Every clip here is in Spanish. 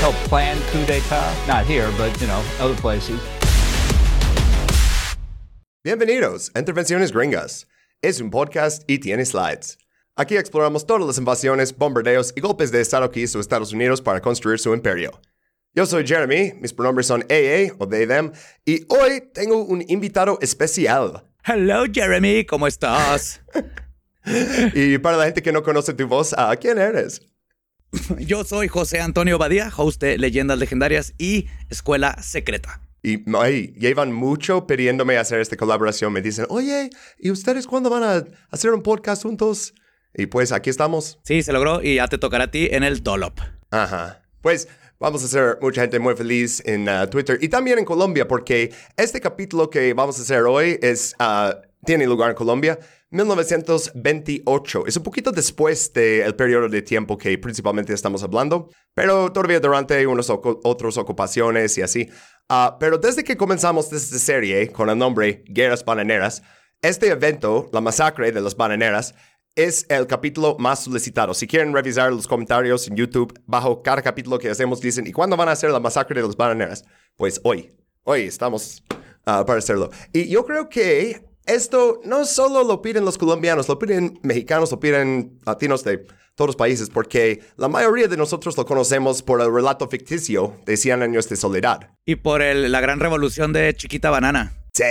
Help plan coup d'etat, not here, but you know, other places. Bienvenidos a Intervenciones Gringas. Es un podcast y tiene slides. Aquí exploramos todas las invasiones, bombardeos y golpes de Estado que hizo Estados Unidos para construir su imperio. Yo soy Jeremy, mis pronombres son AA o they, them, y hoy tengo un invitado especial. Hello, Jeremy, ¿cómo estás? y para la gente que no conoce tu voz, ¿a quién eres? Yo soy José Antonio Badía, host de Leyendas Legendarias y Escuela Secreta. Y ay, llevan mucho pidiéndome hacer esta colaboración. Me dicen, oye, ¿y ustedes cuándo van a hacer un podcast juntos? Y pues aquí estamos. Sí, se logró y ya te tocará a ti en el Dolop. Ajá. Pues vamos a hacer mucha gente muy feliz en uh, Twitter y también en Colombia porque este capítulo que vamos a hacer hoy es, uh, tiene lugar en Colombia. 1928. Es un poquito después del periodo de tiempo que principalmente estamos hablando, pero todavía durante unas otras ocupaciones y así. Uh, pero desde que comenzamos esta serie con el nombre Guerras Bananeras, este evento, la masacre de las bananeras, es el capítulo más solicitado. Si quieren revisar los comentarios en YouTube, bajo cada capítulo que hacemos, dicen, ¿y cuándo van a hacer la masacre de las bananeras? Pues hoy. Hoy estamos uh, para hacerlo. Y yo creo que esto no solo lo piden los colombianos, lo piden mexicanos, lo piden latinos de todos los países, porque la mayoría de nosotros lo conocemos por el relato ficticio de 100 años de soledad. Y por la gran revolución de Chiquita Banana. Sí.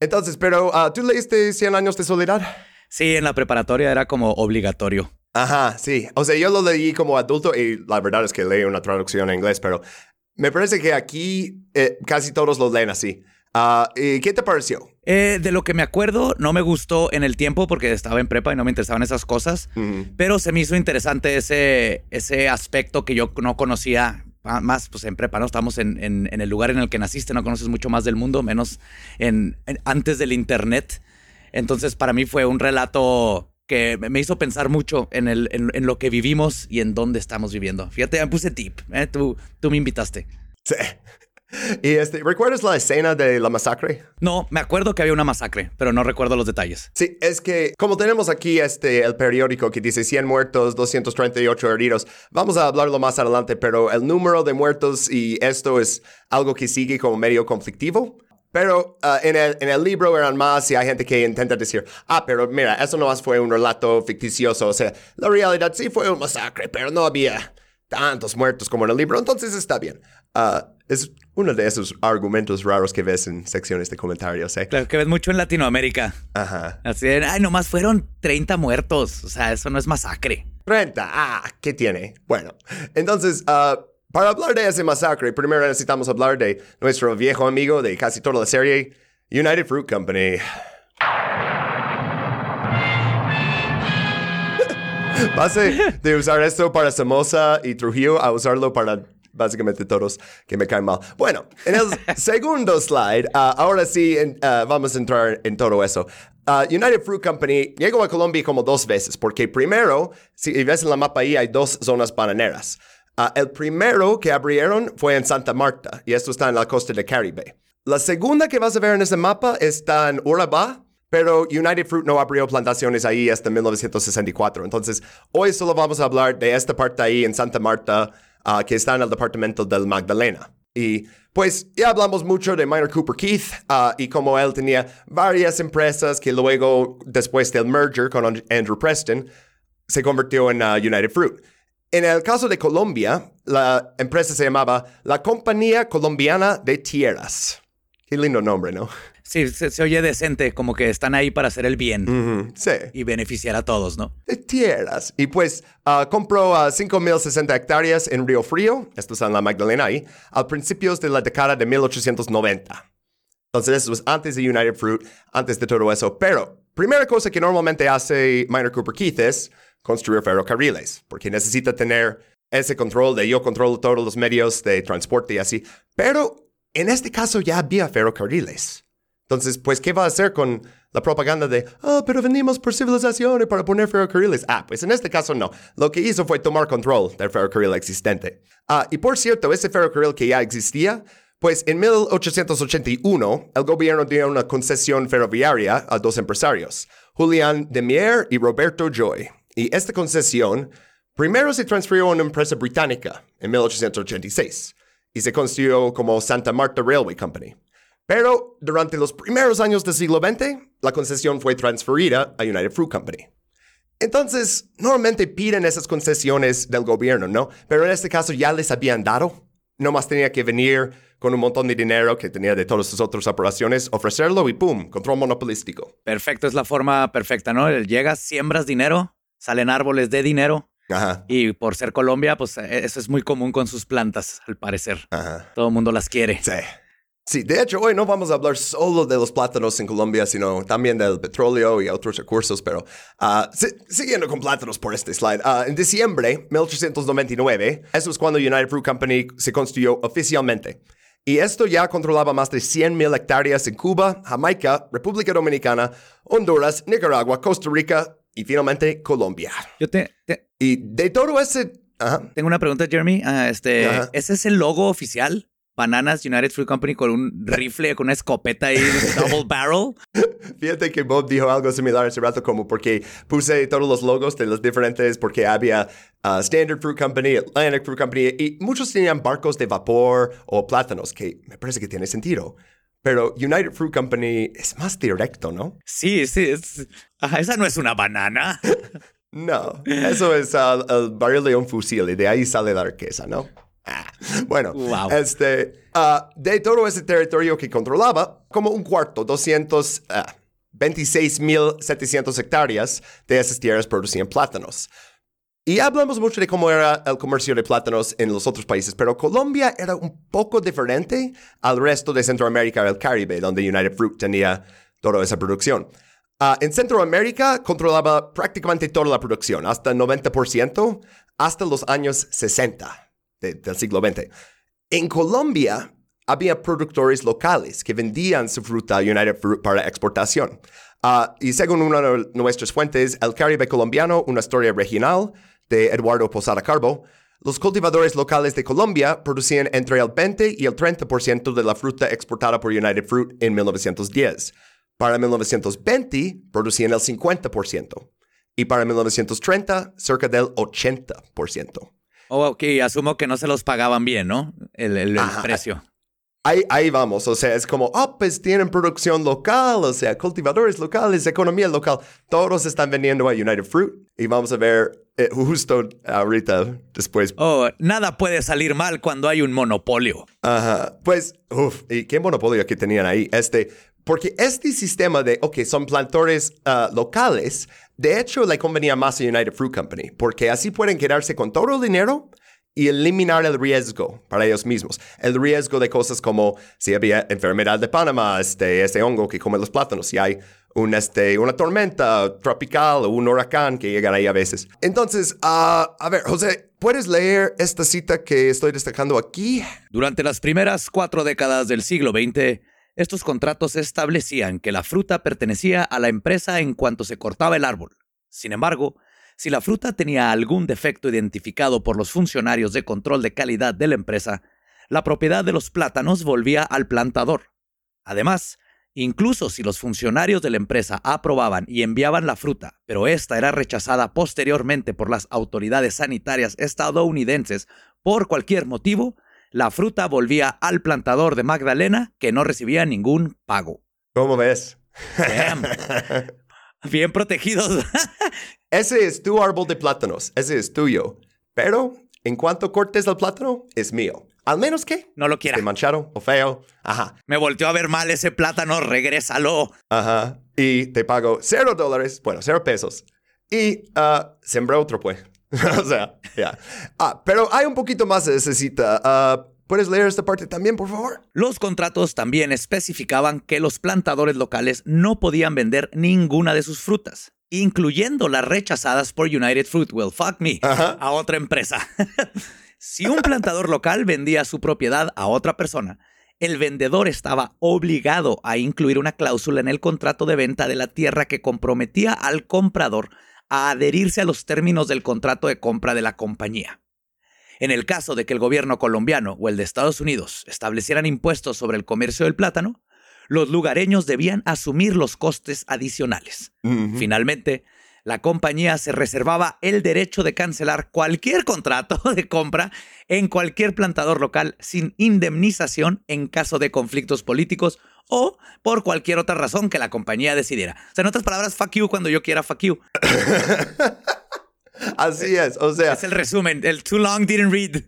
Entonces, pero uh, ¿tú leíste 100 años de soledad? Sí, en la preparatoria era como obligatorio. Ajá, sí. O sea, yo lo leí como adulto y la verdad es que leí una traducción en inglés, pero me parece que aquí eh, casi todos lo leen así. Uh, ¿Qué te pareció? Eh, de lo que me acuerdo, no me gustó en el tiempo porque estaba en prepa y no me interesaban esas cosas, pero se me hizo interesante ese, ese aspecto que yo no conocía más pues en prepa, ¿no? Estamos en, en, el lugar en el que naciste, no conoces mucho más del mundo, menos en, antes del internet. Entonces, para mí fue un relato que me hizo pensar mucho en, el, en, lo que vivimos y en dónde estamos viviendo. Fíjate, me puse tip, ¿eh? tú, tú me invitaste. Sí. ¿Y este, recuerdas la escena de la masacre? No, me acuerdo que había una masacre, pero no recuerdo los detalles. Sí, es que como tenemos aquí este, el periódico que dice 100 muertos, 238 heridos, vamos a hablarlo más adelante, pero el número de muertos y esto es algo que sigue como medio conflictivo. Pero uh, en, el, en, el, libro eran más y hay gente que intenta decir, ah, pero mira, eso no más fue un relato ficticioso. O sea, la realidad sí fue un masacre, pero no había tantos muertos como en el libro, entonces está bien. Uh, es uno de esos argumentos raros que ves en secciones de comentarios. ¿eh? Claro, que ves mucho en Latinoamérica. Ajá. Así de, ay, nomás fueron 30 muertos. O sea, eso no es masacre. 30, ah, ¿qué tiene? Bueno, entonces, uh, para hablar de ese masacre, primero necesitamos hablar de nuestro viejo amigo de casi toda la serie, United Fruit Company. Base de usar esto para Samosa y Trujillo a usarlo para básicamente todos que me caen mal. Bueno, en el segundo slide, uh, ahora sí uh, vamos a entrar en todo eso. Uh, United Fruit Company llegó a Colombia como dos veces, porque primero, si ves en la mapa ahí, hay dos zonas bananeras. el primero que abrieron fue en Santa Marta, y esto está en la costa de Caribe. La segunda que vas a ver en ese mapa está en Urabá, pero United Fruit no abrió plantaciones ahí hasta 1964. Entonces, hoy solo vamos a hablar de esta parte ahí en Santa Marta, uh, que está en el departamento del Magdalena. Y pues ya hablamos mucho de Minor Cooper Keith uh, y cómo él tenía varias empresas que luego, después del merger con Andrew Preston, se convirtió en uh, United Fruit. En el caso de Colombia, la empresa se llamaba la Compañía Colombiana de Tierras. Qué lindo nombre, ¿no? Sí, se, oye decente, como que están ahí para hacer el bien. sí. Y beneficiar a todos, ¿no? De tierras. Y pues uh, compró uh, 5.060 hectáreas en Río Frío, esto es en la Magdalena ahí, a principios de la década de 1890. Entonces, eso es antes de United Fruit, antes de todo eso. Pero, primera cosa que normalmente hace Minor Cooper Keith es construir ferrocarriles, porque necesita tener ese control de yo controlo todos los medios de transporte y así. Pero en este caso ya había ferrocarriles. Entonces, pues, ¿qué va a hacer con la propaganda de, ah, pero venimos por civilización para poner ferrocarriles? Ah, pues en este caso no. Lo que hizo fue tomar control del ferrocarril existente. Ah, y por cierto, ese ferrocarril que ya existía, pues en 1881 el gobierno dio una concesión ferroviaria a dos empresarios, Julián Demier y Roberto Joy. Y esta concesión primero se transfirió a una empresa británica en 1886 y se construyó como Santa Marta Railway Company. Pero durante los primeros años del siglo XX, la concesión fue transferida a United Fruit Company. Entonces, normalmente piden esas concesiones del gobierno, ¿no? Pero en este caso ya les habían dado. Nomás tenía que venir con un montón de dinero que tenía de todas sus otras operaciones, ofrecerlo y ¡pum! Control monopolístico. Perfecto, es la forma perfecta, ¿no? Llegas, siembras dinero, salen árboles de dinero. Ajá. Y por ser Colombia, pues eh, eso es muy común con sus plantas, al parecer. Ajá. Todo el mundo las quiere. Sí. Sí, de hecho, hoy no vamos a hablar solo de los plátanos en Colombia, sino también del petróleo y otros recursos, pero ah, si- siguiendo con plátanos por este slide, ah, en diciembre 1899, eso es cuando United Fruit Company se construyó oficialmente. Y esto ya controlaba más de 100.000 hectáreas en Cuba, Jamaica, República Dominicana, Honduras, Nicaragua, Costa Rica y finalmente Colombia. Yo te, te- Y de todo ese... Ajá. tengo una pregunta, Jeremy. Ah, este, Ajá. ¿Ese es el logo oficial? Bananas United Fruit Company con un rifle, con una escopeta ahí, double barrel. Fíjate que Bob dijo algo similar hace rato, como porque puse todos los logos de los diferentes, porque había uh, Standard Fruit Company, Atlantic Fruit Company, y muchos tenían barcos de vapor o plátanos, que me parece que tiene sentido. Pero United Fruit Company es más directo, ¿no? Sí, sí. es- ajá, esa no es una banana. No, eso es uh, el barril de un fusil y de ahí sale la riqueza, ¿no? Bueno, Wow. este, ah, de todo ese territorio que controlaba, como un cuarto, 200, ah, 26.700 hectáreas de esas tierras producían plátanos. Y hablamos mucho de cómo era el comercio de plátanos en los otros países, pero Colombia era un poco diferente al resto de Centroamérica y el Caribe, donde United Fruit tenía toda esa producción. Ah, en Centroamérica controlaba prácticamente toda la producción, hasta el 90%, hasta los años 60 de- del siglo XX. En Colombia había productores locales que vendían su fruta United Fruit para exportación. Ah, y según una de nuestras fuentes, El Caribe Colombiano, una historia regional de Eduardo Posada Carbo, los cultivadores locales de Colombia producían entre el 20 y el 30% de la fruta exportada por United Fruit en 1910. Para 1920 producían el 50% y para 1930 cerca del 80%. Oh, ok, asumo que no se los pagaban bien, ¿no? El, el- el precio. Ahí, ahí vamos, o sea, es como, oh, pues tienen producción local, o sea, cultivadores locales, economía local, todos están vendiendo a United Fruit y vamos a ver eh, justo ahorita después. Oh, nada puede salir mal cuando hay un monopolio. Ajá, pues, uff, y qué monopolio que tenían ahí, este, porque este sistema de, ok, son plantadores ah, locales, de hecho le convenía más a United Fruit Company, porque así pueden quedarse con todo el dinero y eliminar el riesgo para ellos mismos. El riesgo de cosas como si había enfermedad de Panamá, este, este hongo que come los plátanos, si hay un, este, una tormenta tropical o un huracán que llegan ahí a veces. Entonces, ah, a ver, José, ¿puedes leer esta cita que estoy destacando aquí? Durante las primeras cuatro décadas del siglo XX, estos contratos establecían que la fruta pertenecía a la empresa en cuanto se cortaba el árbol. Sin embargo, si la fruta tenía algún defecto identificado por los funcionarios de control de calidad de la empresa, la propiedad de los plátanos volvía al plantador. Además, incluso si los funcionarios de la empresa aprobaban y enviaban la fruta, pero esta era rechazada posteriormente por las autoridades sanitarias estadounidenses por cualquier motivo, la fruta volvía al plantador de Magdalena que no recibía ningún pago. ¿Cómo ves? Damn. Bien protegidos. Ese es tu árbol de plátanos, ese es tuyo. Pero en cuanto cortes el plátano, es mío. Al menos que No lo quiera. esté manchado o feo. Ajá, Me volteó a ver mal ese plátano, regrésalo. ajá. Y te pago cero dólares, bueno, cero pesos. Y ah, sembré otro, pues. o sea, ya. Ah, pero hay un poquito más de esa cita. Ah, ¿Puedes leer esta parte también, por favor? Los contratos también especificaban que los plantadores locales no podían vender ninguna de sus frutas. incluyendo las rechazadas por United Fruit Well, fuck me, a otra empresa. si un plantador local vendía su propiedad a otra persona, el vendedor estaba obligado a incluir una cláusula en el contrato de venta de la tierra que comprometía al comprador a adherirse a los términos del contrato de compra de la compañía. En el caso de que el gobierno colombiano o el de Estados Unidos establecieran impuestos sobre el comercio del plátano, los lugareños debían asumir los costes adicionales. Finalmente, la compañía se reservaba el derecho de cancelar cualquier contrato de compra en cualquier plantador local sin indemnización en caso de conflictos políticos o por cualquier otra razón que la compañía decidiera. O sea, en otras palabras, fuck you cuando yo quiera fuck you. Así es, o sea. Es el resumen, el too long didn't read.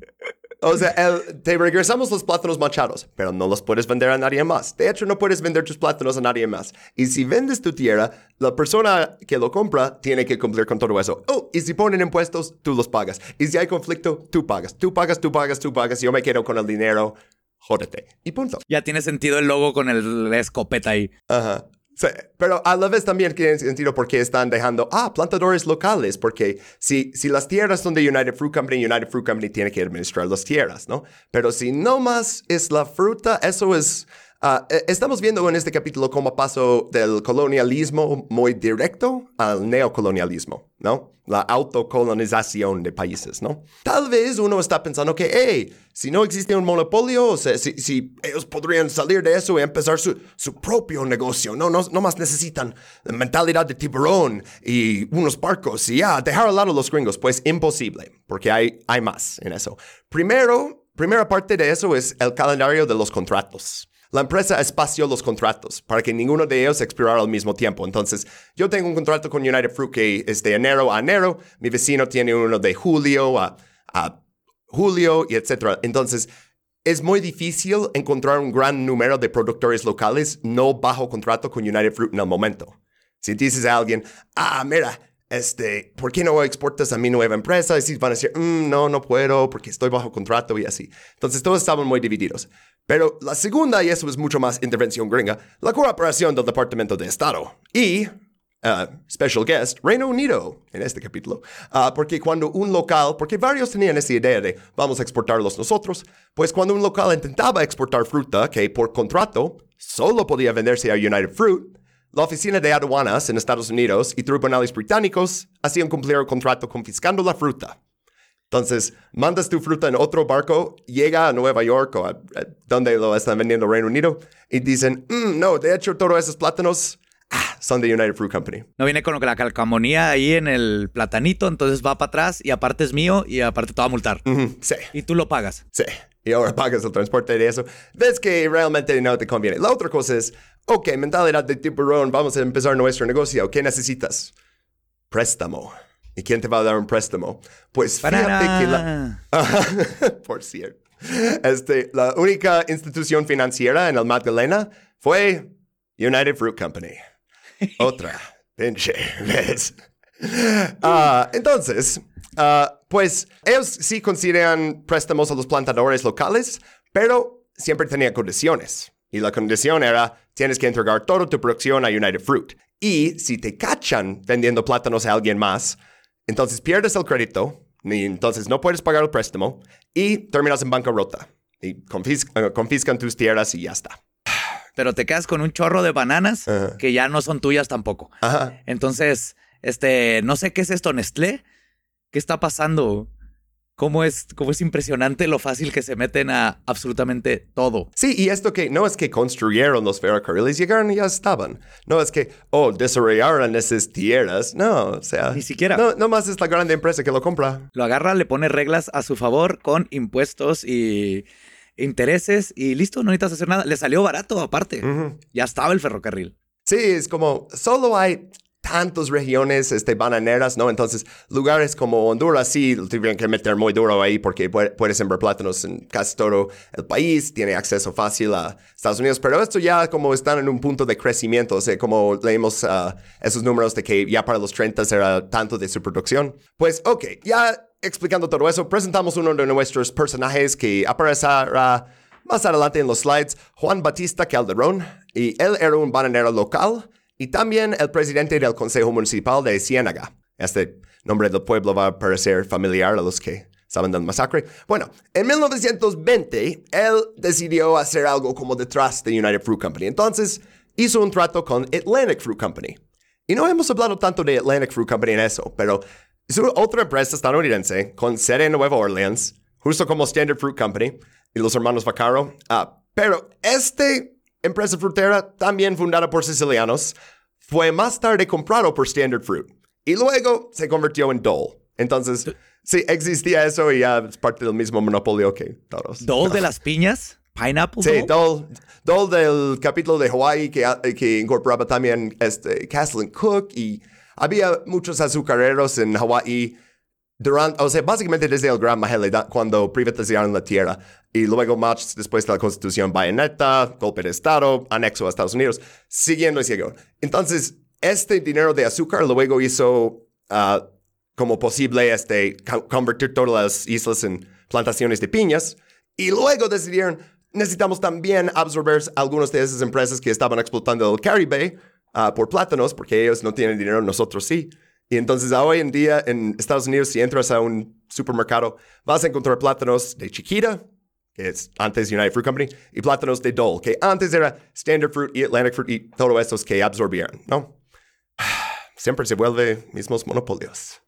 O sea, el- te regresamos los plátanos machados, pero no los puedes vender a nadie más. De hecho, no puedes vender tus plátanos a nadie más. Y si vendes tu tierra, la persona que lo compra tiene que cumplir con todo eso. Oh, y si ponen impuestos, tú los pagas. Y si hay conflicto, tú pagas. Tú pagas, tú pagas, tú pagas. Yo me quedo con el dinero. Jódete. Y punto. Ya tiene sentido el logo con el, la escopeta ahí. Ajá. Sí, pero a la vez también tiene sentido porque están dejando, ah, plantadores locales, porque si, si las tierras son de United Fruit Company, United Fruit Company tiene que administrar las tierras, ¿no? Pero si no más es la fruta, eso es... ah, eh, estamos viendo en este capítulo cómo pasó del colonialismo muy directo al neocolonialismo, ¿no? La autocolonización de países, ¿no? Tal vez uno está pensando que, hey, si no existe un monopolio, o sea, si, si ellos podrían salir de eso y empezar su, su propio negocio, no, no, no más necesitan mentalidad de tiburón y unos barcos y ya, dejar al lado los gringos, pues imposible, porque hay, hay más en eso. Primero, primera parte de eso es el calendario de los contratos. La empresa espació los contratos para que ninguno de ellos expirara al mismo tiempo. Entonces, yo tengo un contrato con United Fruit que es de enero a enero, mi vecino tiene uno de julio a, julio y etcétera. Entonces, es muy difícil encontrar un gran número de productores locales no bajo contrato con United Fruit en el momento. Si dices a alguien, ah, mira, este, ¿por qué no exportas a mi nueva empresa? Y si van a decir, "Mm, no, no puedo porque estoy bajo contrato y así. Entonces todos estaban muy divididos. Pero la segunda, y eso es mucho más intervención gringa, la cooperación del Departamento de Estado y, uh, special guest, Reino Unido en este capítulo. Ah, porque cuando un local, porque varios tenían esa idea de vamos a exportarlos nosotros, pues cuando un local intentaba exportar fruta que por contrato solo podía venderse a United Fruit, la Oficina de Aduanas en Estados Unidos y tribunales británicos hacían cumplir el contrato confiscando la fruta. Entonces, mandas tu fruta en otro barco, llega a Nueva York o a, a donde lo están vendiendo Reino Unido y dicen, "Mm, no, de hecho todos esos plátanos ah, son de United Fruit Company. No viene con la calcamonía ahí en el platanito, entonces va para atrás y aparte es mío y aparte te va a multar. Sí, Y tú lo pagas. sí. Y ahora pagas el transporte de eso. Ves que realmente no te conviene. La otra cosa es, ok, mentalidad de tiburón, vamos a empezar nuestro negocio. ¿Qué necesitas? Préstamo. ¿Y quién te va a dar un préstamo? Pues fíjate que la... Por cierto. Este, la única institución financiera en el Magdalena fue United Fruit Company. Otra. Pinche. ¿Ves? Ah, entonces, ah, pues ellos sí consideran préstamos a los plantadores locales, pero siempre tenían condiciones. Y la condición era, tienes que entregar toda tu producción a United Fruit. Y si te cachan vendiendo plátanos a alguien más, entonces pierdes el crédito, y entonces no puedes pagar el préstamo y terminas en bancarrota. Y confis- eh, confiscan tus tierras y ya está. Pero te quedas con un chorro de bananas Ajá. que ya no son tuyas tampoco. Ajá. Entonces, este, no sé qué es esto, Nestlé. ¿Qué está pasando? ¿Cómo es, cómo es impresionante lo fácil que se meten a absolutamente todo? Sí, y esto que no es que construyeron los ferrocarriles, llegaron y ya estaban. No es que, oh, desarrollaron esas tierras. No, o sea. Ni siquiera. No, no más es la grande empresa que lo compra. Lo agarra, le pone reglas a su favor con impuestos y intereses y listo, no necesitas hacer nada. Le salió barato aparte. Ya estaba el ferrocarril. Sí, es como, solo hay tantas regiones este, bananeras, ¿no? Entonces, lugares como Honduras sí tuvieron que meter muy duro ahí porque puede- puedes sembrar plátanos en casi todo el país, tiene acceso fácil a Estados Unidos, pero esto ya como están en un punto de crecimiento, o sea, como leímos ah, esos números de que ya para los 30 era tanto de su producción. Pues, ok, ya explicando todo eso, presentamos uno de nuestros personajes que aparecerá más adelante en los slides, Juan Batista Calderón, y él era un bananero local y también el presidente del Consejo Municipal de Ciénaga. Este nombre del pueblo va a parecer familiar a los que saben del masacre. Bueno, en 1920, él decidió hacer algo como detrás de United Fruit Company. Entonces, hizo un trato con Atlantic Fruit Company. Y no hemos hablado tanto de Atlantic Fruit Company en eso, pero es otra empresa estadounidense con sede en Nueva Orleans, justo como Standard Fruit Company y los hermanos Vaccaro. Ah, pero esta empresa frutera, también fundada por sicilianos, fue más tarde comprado por Standard Fruit y luego se convirtió en Dole. Entonces, sí, existía eso y ya es parte del mismo monopolio que todos. ¿Dole de las piñas? ¿Pineapple? Sí, Dole, Dole del capítulo de Hawaii que, que incorporaba también este, Castle Cook y había muchos azucareros en Hawaii durante, o sea, básicamente desde el Gran Magellan, cuando privatizaron la tierra, y luego más después de la Constitución Bayonetta, golpe de Estado, anexo a Estados Unidos, siguiendo y siguiendo. Entonces, este dinero de azúcar luego hizo ah, como posible este, convertir todas las islas en plantaciones de piñas, y luego decidieron, necesitamos también absorber algunas de esas empresas que estaban explotando el Caribe uh, por plátanos, porque ellos no tienen dinero, nosotros sí. Y entonces hoy en día en Estados Unidos, si entras a un supermercado, vas a encontrar plátanos de Chiquita, que es antes United Fruit Company, y plátanos de Dole, que antes era Standard Fruit y Atlantic Fruit y todos estos que absorbieron, ¿no? Siempre se vuelve mismos monopolios.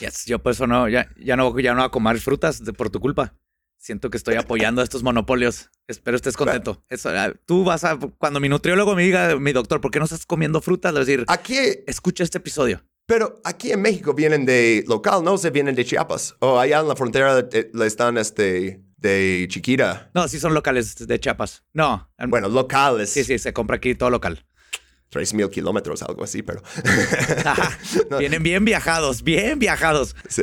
Yes, yo por eso no, ya, ya no, ya no voy a comer frutas por tu culpa. Siento que estoy apoyando a estos monopolios. Espero estés contento. Eso, ah, tú vas a, cuando mi nutriólogo me diga, mi doctor, ¿por qué no estás comiendo frutas? Le voy a decir, Aquí, escucha este episodio. Pero aquí en México vienen de local, no se vienen de Chiapas. O allá en la frontera eh, le están este, de Chiquita. No, sí son locales de Chiapas. No. Bueno, locales. Sí, sí, se compra aquí todo local. 3.000 kilómetros, algo así, pero... No, Vienen bien viajados, bien viajados. Sí,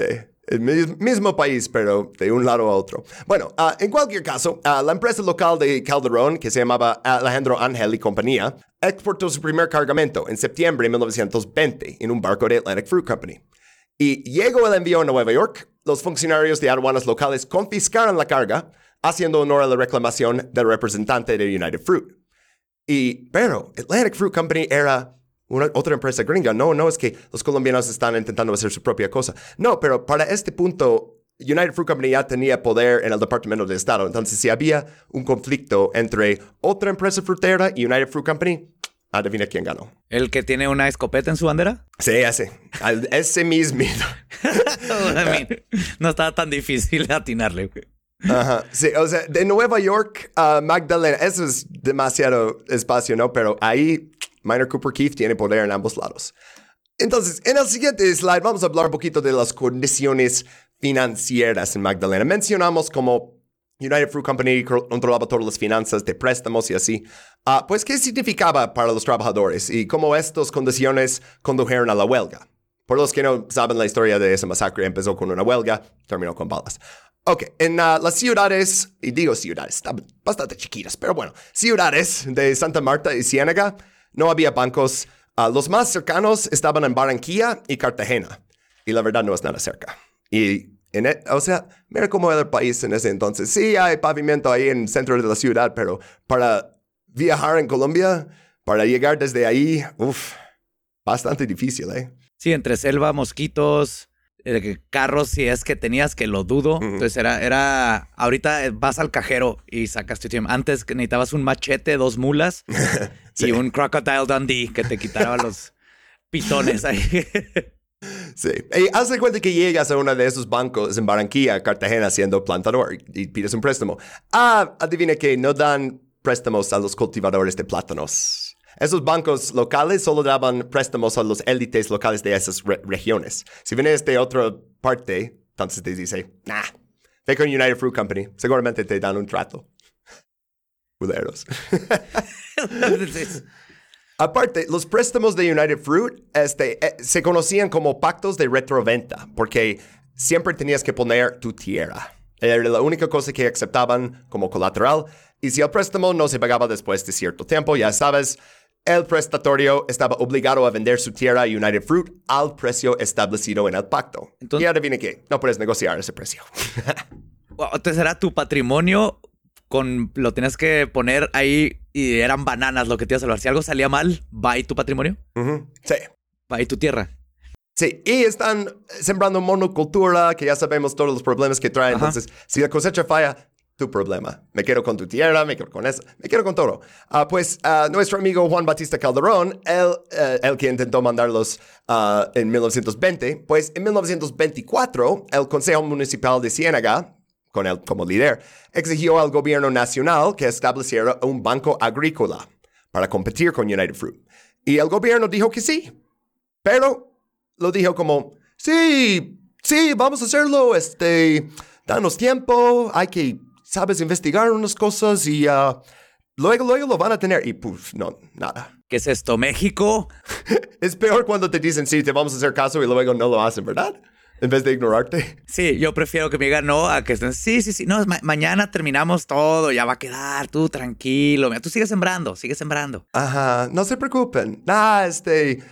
el mi- mismo país, pero de un lado a otro. Bueno, ah, en cualquier caso, ah, la empresa local de Calderón, que se llamaba Alejandro Ángel y compañía, exportó su primer cargamento en septiembre de 1920 en un barco de Atlantic Fruit Company. Y llegó el envío a Nueva York, los funcionarios de aduanas locales confiscaron la carga, haciendo honor a la reclamación del representante de United Fruit. Y, pero, Atlantic Fruit Company era una, otra empresa gringa. No, no es que los colombianos están intentando hacer su propia cosa. No, pero para este punto, United Fruit Company ya tenía poder en el Departamento de Estado. Entonces, si había un conflicto entre otra empresa frutera y United Fruit Company, adivina quién ganó. ¿El que tiene una escopeta en su bandera? Sí, ese. Al- ese mismo. No estaba tan difícil atinarle. Ajá. Sí, o sea, de Nueva York a Magdalena, eso es demasiado espacio, ¿no? Pero ahí, Minor Cooper Keith tiene poder en ambos lados. Entonces, en el siguiente slide vamos a hablar un poquito de las condiciones financieras en Magdalena. Mencionamos como United Fruit Company controlaba todas las finanzas de préstamos y así. Ah, pues, ¿qué significaba para los trabajadores y cómo estas condiciones condujeron a la huelga? Por los que no saben la historia de esa masacre, empezó con una huelga, terminó con balas. Ok, en ah, las ciudades, y digo ciudades, están bastante chiquitas, pero bueno, ciudades de Santa Marta y Ciénaga, no había bancos. Ah, los más cercanos estaban en Barranquilla y Cartagena. Y la verdad no es nada cerca. Y, en e- o sea, mira cómo era el país en ese entonces. Sí, hay pavimento ahí en el centro de la ciudad, pero para viajar en Colombia, para llegar desde ahí, uff, bastante difícil, ¿eh? Sí, entre selva, mosquitos, carros, si es que tenías, que lo dudo. Entonces era, era, ahorita vas al cajero y sacas tu tiempo. Antes necesitabas un machete, dos mulas y un Crocodile Dundee que te quitara los pitones ahí. Sí. Y haz de cuenta que llegas a uno de esos bancos en Barranquilla, Cartagena, siendo plantador y pides un préstamo. Ah, adivina que no dan préstamos a los cultivadores de plátanos. Esos bancos locales solo daban préstamos a los élites locales de esas re- regiones. Si vienes de otra parte, entonces te dice, nah, ve con United Fruit Company. Seguramente te dan un trato. Culeros. Aparte, los préstamos de United Fruit este, eh, se conocían como pactos de retroventa, porque siempre tenías que poner tu tierra. Era la única cosa que aceptaban como colateral. Y si el préstamo no se pagaba después de cierto tiempo, ya sabes, el prestatorio estaba obligado a vender su tierra a United Fruit al precio establecido en el pacto. Entonces- y adivine qué, no puedes negociar ese precio. Entonces era tu patrimonio con lo tenías que poner ahí y eran bananas lo que te iba a salvar. Si algo salía mal, va ahí tu patrimonio, Ujú. Sí. va ahí tu tierra. Sí, y están sembrando monocultura, que ya sabemos todos los problemas que trae. Ajá. Entonces, si la cosecha falla, tu problema. Me quedo con tu tierra, me quedo con eso, me quedo con todo. Ah, pues ah, nuestro amigo Juan Batista Calderón, él, eh, el que intentó mandarlos ah, en 1920, pues en 1924, el Consejo Municipal de Ciénaga, con él como líder, exigió al gobierno nacional que estableciera un banco agrícola para competir con United Fruit. Y el gobierno dijo que sí, pero lo dijo como, sí, sí, vamos a hacerlo, este, danos tiempo, hay que, sabes, investigar unas cosas y ah, luego, luego lo van a tener. Y pues, no, nada. ¿Qué es esto, México? Es peor cuando te dicen, sí, te vamos a hacer caso y luego no lo hacen, ¿verdad? En vez de ignorarte. Sí, yo prefiero que me digan no a que estén. Sí, sí, sí. No, ma- mañana terminamos todo, ya va a quedar, tú tranquilo. Mira, tú sigues sembrando, sigues sembrando. Ajá, no se preocupen. Ah, este,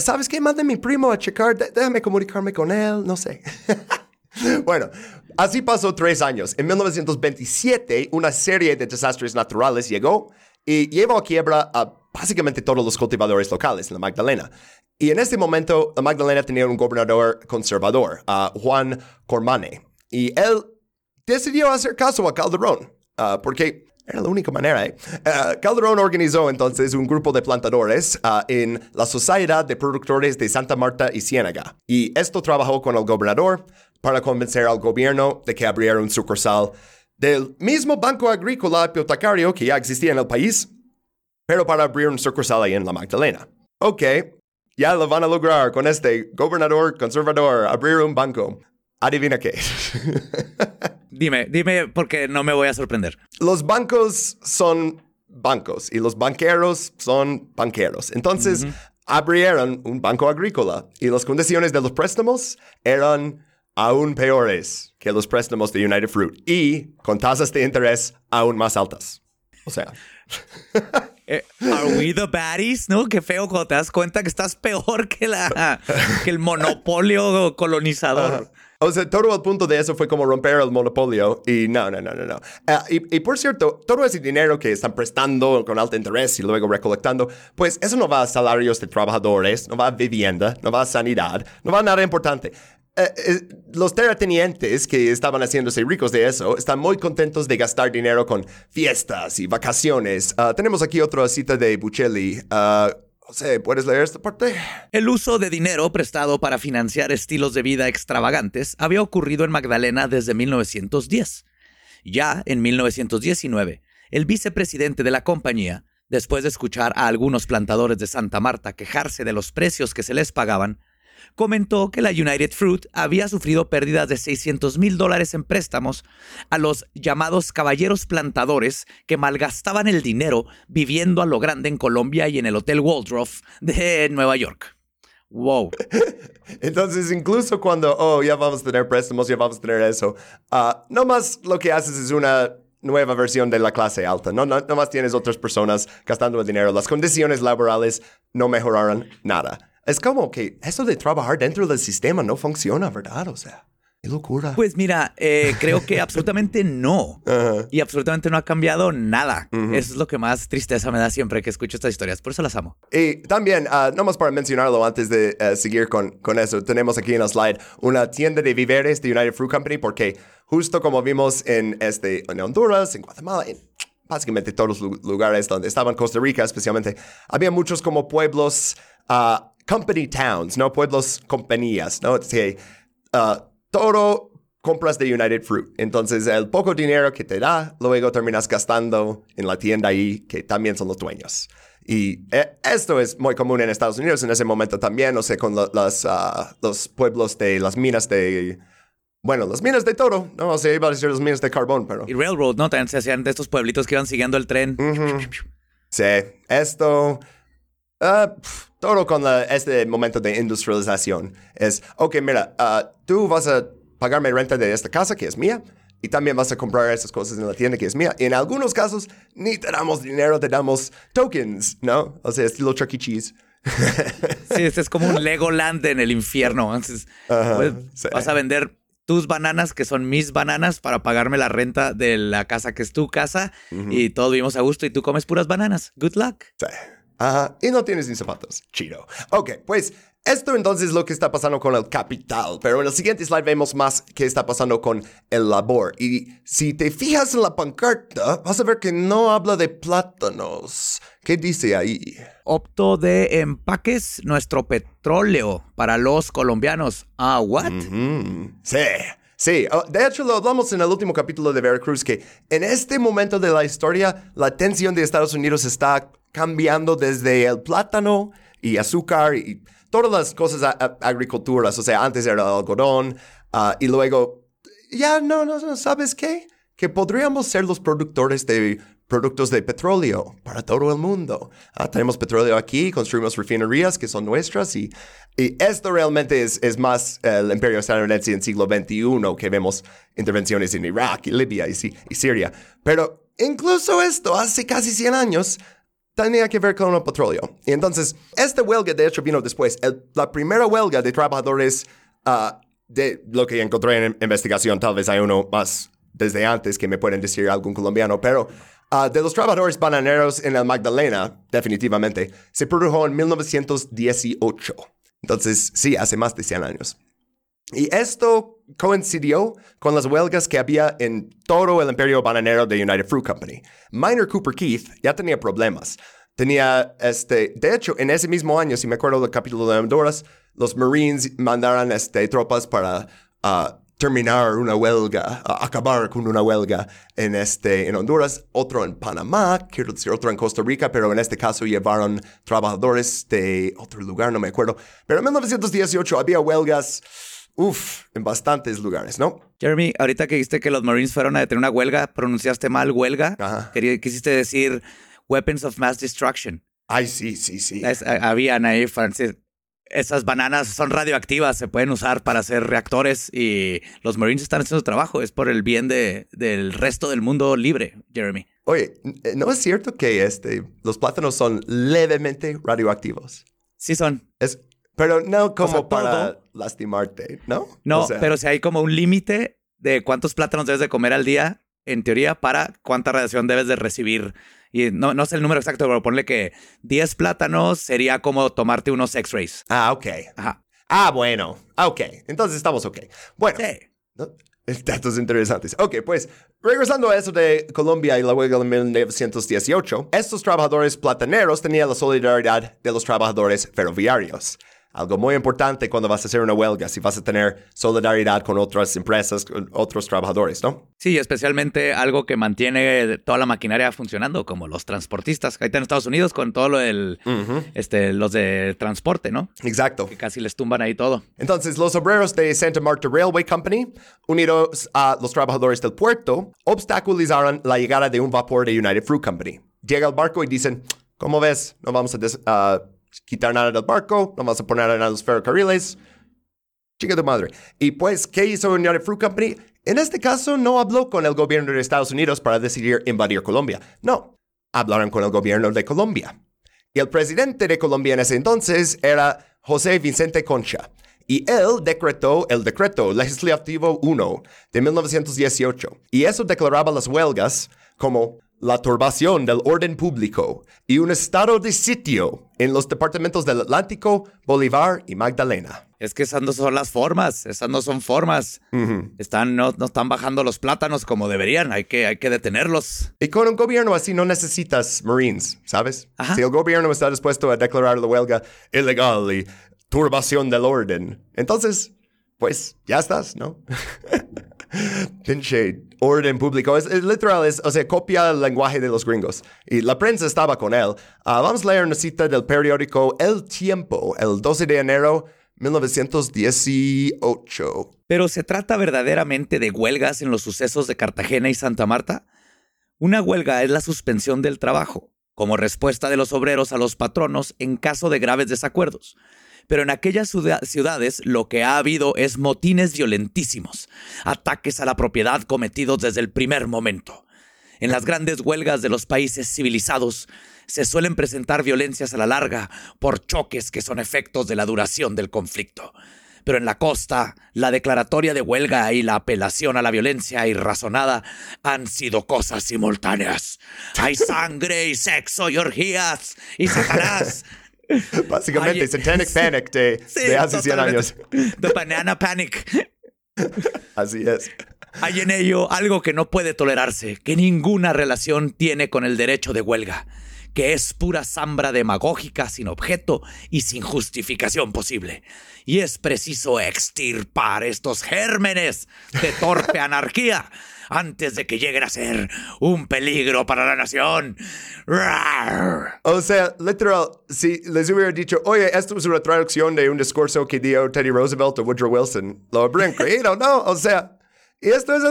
¿sabes qué? Mande a mi primo a checar, déjame comunicarme con él, no sé. bueno, así pasó tres años. En 1927, una serie de desastres naturales llegó y llevó a quiebra a básicamente todos los cultivadores locales en la Magdalena. Y en este momento, la Magdalena tenía un gobernador conservador, Juan Cormane. Y él decidió hacer caso a Calderón, ah, porque era la única manera. ¿eh? Ah, Calderón organizó entonces un grupo de plantadores ah, en la Sociedad de Productores de Santa Marta y Ciénaga. Y esto trabajó con el gobernador para convencer al gobierno de que abriera un sucursal del mismo banco agrícola hipotecario que ya existía en el país, pero para abrir un sucursal ahí en la Magdalena. Ok, ya lo van a lograr con este gobernador conservador, abrir un banco. Adivina qué. Dime, dime, porque no me voy a sorprender. los bancos son bancos y los banqueros son banqueros. Entonces, abrieron un banco agrícola y las condiciones de los préstamos eran aún peores que los préstamos de United Fruit y con tasas de interés aún más altas. O sea, Eh, are we the baddies? ¿No? Qué feo cuando te das cuenta que estás peor que, la, que el monopolio colonizador. O sea, todo el punto de eso fue como romper el monopolio y no, no, no, no, no. Ah, y, y por cierto, todo ese dinero que están prestando con alto interés y luego recolectando, pues eso no va a salarios de trabajadores, no va a vivienda, no va a sanidad, no va a nada importante. Eh, eh, los terratenientes que estaban haciéndose ricos de eso están muy contentos de gastar dinero con fiestas y vacaciones. Ah, tenemos aquí otra cita de Buccelli. José, ¿puedes leer esta parte? El uso de dinero prestado para financiar estilos de vida extravagantes había ocurrido en Magdalena desde 1910. Ya en 1919, el vicepresidente de la compañía, después de escuchar a algunos plantadores de Santa Marta quejarse de los precios que se les pagaban, comentó que la United Fruit había sufrido pérdidas de 600 mil dólares en préstamos a los llamados caballeros plantadores que malgastaban el dinero viviendo a lo grande en Colombia y en el Hotel Waldorf de Nueva York. Wow. Entonces, incluso cuando, oh, ya vamos a tener préstamos, ya vamos a tener eso, ah, no más lo que haces es una nueva versión de la clase alta. No, no, no más tienes otras personas gastando el dinero. Las condiciones laborales no mejoraron nada. Es como que eso de trabajar dentro del sistema no funciona, ¿verdad? O sea, qué locura. Pues mira, eh, creo que absolutamente no. Y absolutamente no ha cambiado nada. Eso es lo que más tristeza me da siempre que escucho estas historias. Por eso las amo. Y también, ah, nomás para mencionarlo antes de eh, seguir con, con eso, tenemos aquí en el slide una tienda de víveres de United Fruit Company porque justo como vimos en, este, en Honduras, en Guatemala, en básicamente todos los lu- lugares donde estaban Costa Rica especialmente, había muchos como pueblos, ah, company towns, ¿no? Pueblos compañías, ¿no? Que ah, todo compras de United Fruit. Entonces, el poco dinero que te da, luego terminas gastando en la tienda ahí, que también son los dueños. Y eh, esto es muy común en Estados Unidos en ese momento también, no sé, con las, ah, los pueblos de las minas de... Bueno, las minas de toro, no o sea, iba a decir las minas de carbón, pero... Y Railroad, ¿no? También se hacían de estos pueblitos que iban siguiendo el tren. Sí, esto... pf, todo con la- este momento de industrialización es, ok, mira, ah, tú vas a pagarme renta de esta casa que es mía y también vas a comprar esas cosas en la tienda que es mía. Y en algunos casos ni te damos dinero, te damos tokens, ¿no? O sea, estilo Chuck E. Cheese. Sí, este es como un Legoland en el infierno. Entonces, pues, sí. vas a vender tus bananas, que son mis bananas, para pagarme la renta de la casa que es tu casa. Y todos vivimos a gusto y tú comes puras bananas. Good luck. Sí. Ajá. Y no tienes ni zapatos. Chido. Ok, pues esto entonces es lo que está pasando con el capital. Pero en el siguiente slide vemos más qué está pasando con el labor. Y si te fijas en la pancarta, vas a ver que no habla de plátanos. ¿Qué dice ahí? Opto de empaques nuestro petróleo para los colombianos. Ah, what? Mm, sí. Sí, oh, de hecho lo hablamos en el último capítulo de Veracruz que en este momento de la historia la tensión de Estados Unidos está cambiando desde el plátano y azúcar y todas las cosas a- a- agriculturas, o sea, antes era algodón ah, y luego, ya no, no, no, ¿sabes qué? Que podríamos ser los productores de productos de petróleo para todo el mundo. Ah, tenemos petróleo aquí, construimos refinerías que son nuestras y, y esto realmente es, es más el imperio estadounidense en siglo XXI que vemos intervenciones en Irak y Libia y, y Siria. Pero incluso esto hace casi 100 años tenía que ver con el petróleo. Y entonces, esta huelga de hecho vino después. El- la primera huelga de trabajadores ah, de lo que encontré en investigación, tal vez hay uno más desde antes que me pueden decir algún colombiano, pero ah, de los trabajadores bananeros en el Magdalena, definitivamente, se produjo en 1918. Entonces, sí, hace más de 100 años. Y esto coincidió con las huelgas que había en todo el imperio bananero de United Fruit Company. Minor Cooper Keith ya tenía problemas. Tenía, este, de hecho, en ese mismo año, si me acuerdo del capítulo de Honduras, los Marines mandaron este, tropas para ah, terminar una huelga, acabar con una huelga en, este, en Honduras, otro en Panamá, quiero decir otro en Costa Rica, pero en este caso llevaron trabajadores de otro lugar, no me acuerdo. Pero en 1918 había huelgas, uff, en bastantes lugares, ¿no? Jeremy, ahorita que dijiste que los Marines fueron a detener una huelga, pronunciaste mal huelga. Ajá. Quería- quisiste decir weapons of mass destruction. Ay, sí, sí, sí. Es- habían ahí, Francis. Esas bananas son radioactivas, se pueden usar para hacer reactores y los Marines están haciendo su trabajo. Es por el bien de, del resto del mundo libre, Jeremy. Oye, ¿no es cierto que este, los plátanos son levemente radioactivos? Sí son. Es, pero no como sea, para todo. lastimarte, ¿no? No, O sea, pero si hay como un límite de cuántos plátanos debes de comer al día, en teoría, para cuánta radiación debes de recibir. Y no, no sé el número exacto, pero ponle que 10 plátanos sería como tomarte unos X-rays. Ah, ok. Ajá. Ah, bueno. Ah, ok. Entonces estamos ok. Bueno. Sí. ¿no? Datos interesantes. Ok, pues regresando a eso de Colombia y la huelga de 1918, estos trabajadores plataneros tenían la solidaridad de los trabajadores ferroviarios. Algo muy importante cuando vas a hacer una huelga, si vas a tener solidaridad con otras empresas, con otros trabajadores, ¿no? Sí, especialmente algo que mantiene toda la maquinaria funcionando, como los transportistas. Ahí está en Estados Unidos con todo lo del, este, los de transporte, ¿no? Exacto. Que casi les tumban ahí todo. Entonces, los obreros de Santa Marta Railway Company, unidos a los trabajadores del puerto, obstaculizaron la llegada de un vapor de United Fruit Company. Llega el barco y dicen, ¿cómo ves? No vamos a des- a quitar nada del barco, no vamos a poner nada en los ferrocarriles. Chica tu madre. Y pues, ¿qué hizo United Fruit Company? En este caso, no habló con el gobierno de Estados Unidos para decidir invadir Colombia. No, hablaron con el gobierno de Colombia. Y el presidente de Colombia en ese entonces era José Vicente Concha. Y él decretó el decreto legislativo 1 de 1918. Y eso declaraba las huelgas como la turbación del orden público y un estado de sitio en los departamentos del Atlántico, Bolívar y Magdalena. Es que esas no son las formas, esas no son formas. Están, no, no están bajando los plátanos como deberían, hay que, hay que detenerlos. Y con un gobierno así no necesitas Marines, ¿sabes? Ajá. Si el gobierno está dispuesto a declarar la huelga ilegal y turbación del orden, entonces, pues ya estás, ¿no? Pinche orden público. Es, literal, es, o sea, copia el lenguaje de los gringos. Y la prensa estaba con él. Ah, vamos a leer una cita del periódico El Tiempo, el 12 de enero 1918. Pero ¿se trata verdaderamente de huelgas en los sucesos de Cartagena y Santa Marta? Una huelga es la suspensión del trabajo, como respuesta de los obreros a los patronos en caso de graves desacuerdos. Pero en aquellas ciudad- ciudades lo que ha habido es motines violentísimos, ataques a la propiedad cometidos desde el primer momento. En las grandes huelgas de los países civilizados se suelen presentar violencias a la larga por choques que son efectos de la duración del conflicto. Pero en la costa, la declaratoria de huelga y la apelación a la violencia irrazonada han sido cosas simultáneas. Hay sangre y sexo y orgías y satanás. Básicamente, Ay, Satanic Panic de, Sí, de hace 100 totalmente. años. The Banana Panic. Así es. Hay en ello algo que no puede tolerarse, que ninguna relación tiene con el derecho de huelga, que es pura zambra demagógica sin objeto y sin justificación posible. Y es preciso extirpar estos gérmenes de torpe anarquía antes de que lleguen a ser un peligro para la nación. Rar. O sea, literal, si les hubiera dicho, oye, esto es una traducción de un discurso que dio Teddy Roosevelt o Woodrow Wilson, lo habrían creído, ¿no? O sea, y esto es,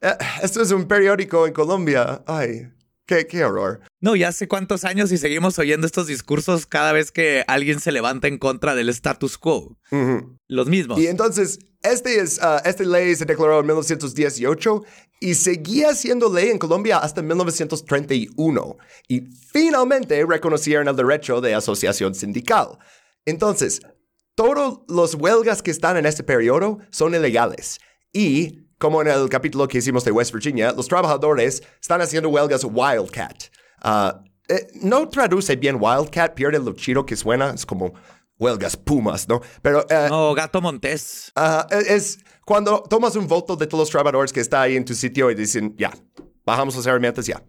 eh, esto es un periódico en Colombia. Ay, qué, qué horror. No, ya hace cuántos años y seguimos oyendo estos discursos cada vez que alguien se levanta en contra del status quo. Los mismos. Y entonces, este es, ah, esta ley se declaró en 1918 y seguía siendo ley en Colombia hasta 1931. Y finalmente reconocieron el derecho de asociación sindical. Entonces, todos los huelgas que están en este periodo son ilegales. Y, como en el capítulo que hicimos de West Virginia, los trabajadores están haciendo huelgas Wildcat. Ah, eh, no traduce bien Wildcat, pierde lo chido que suena, es como huelgas pumas, ¿no? Pero eh, No, Gato Montés. Ajá, e- es cuando tomas un voto de todos los trabajadores que está ahí en tu sitio y dicen, ya, bajamos las herramientas ya.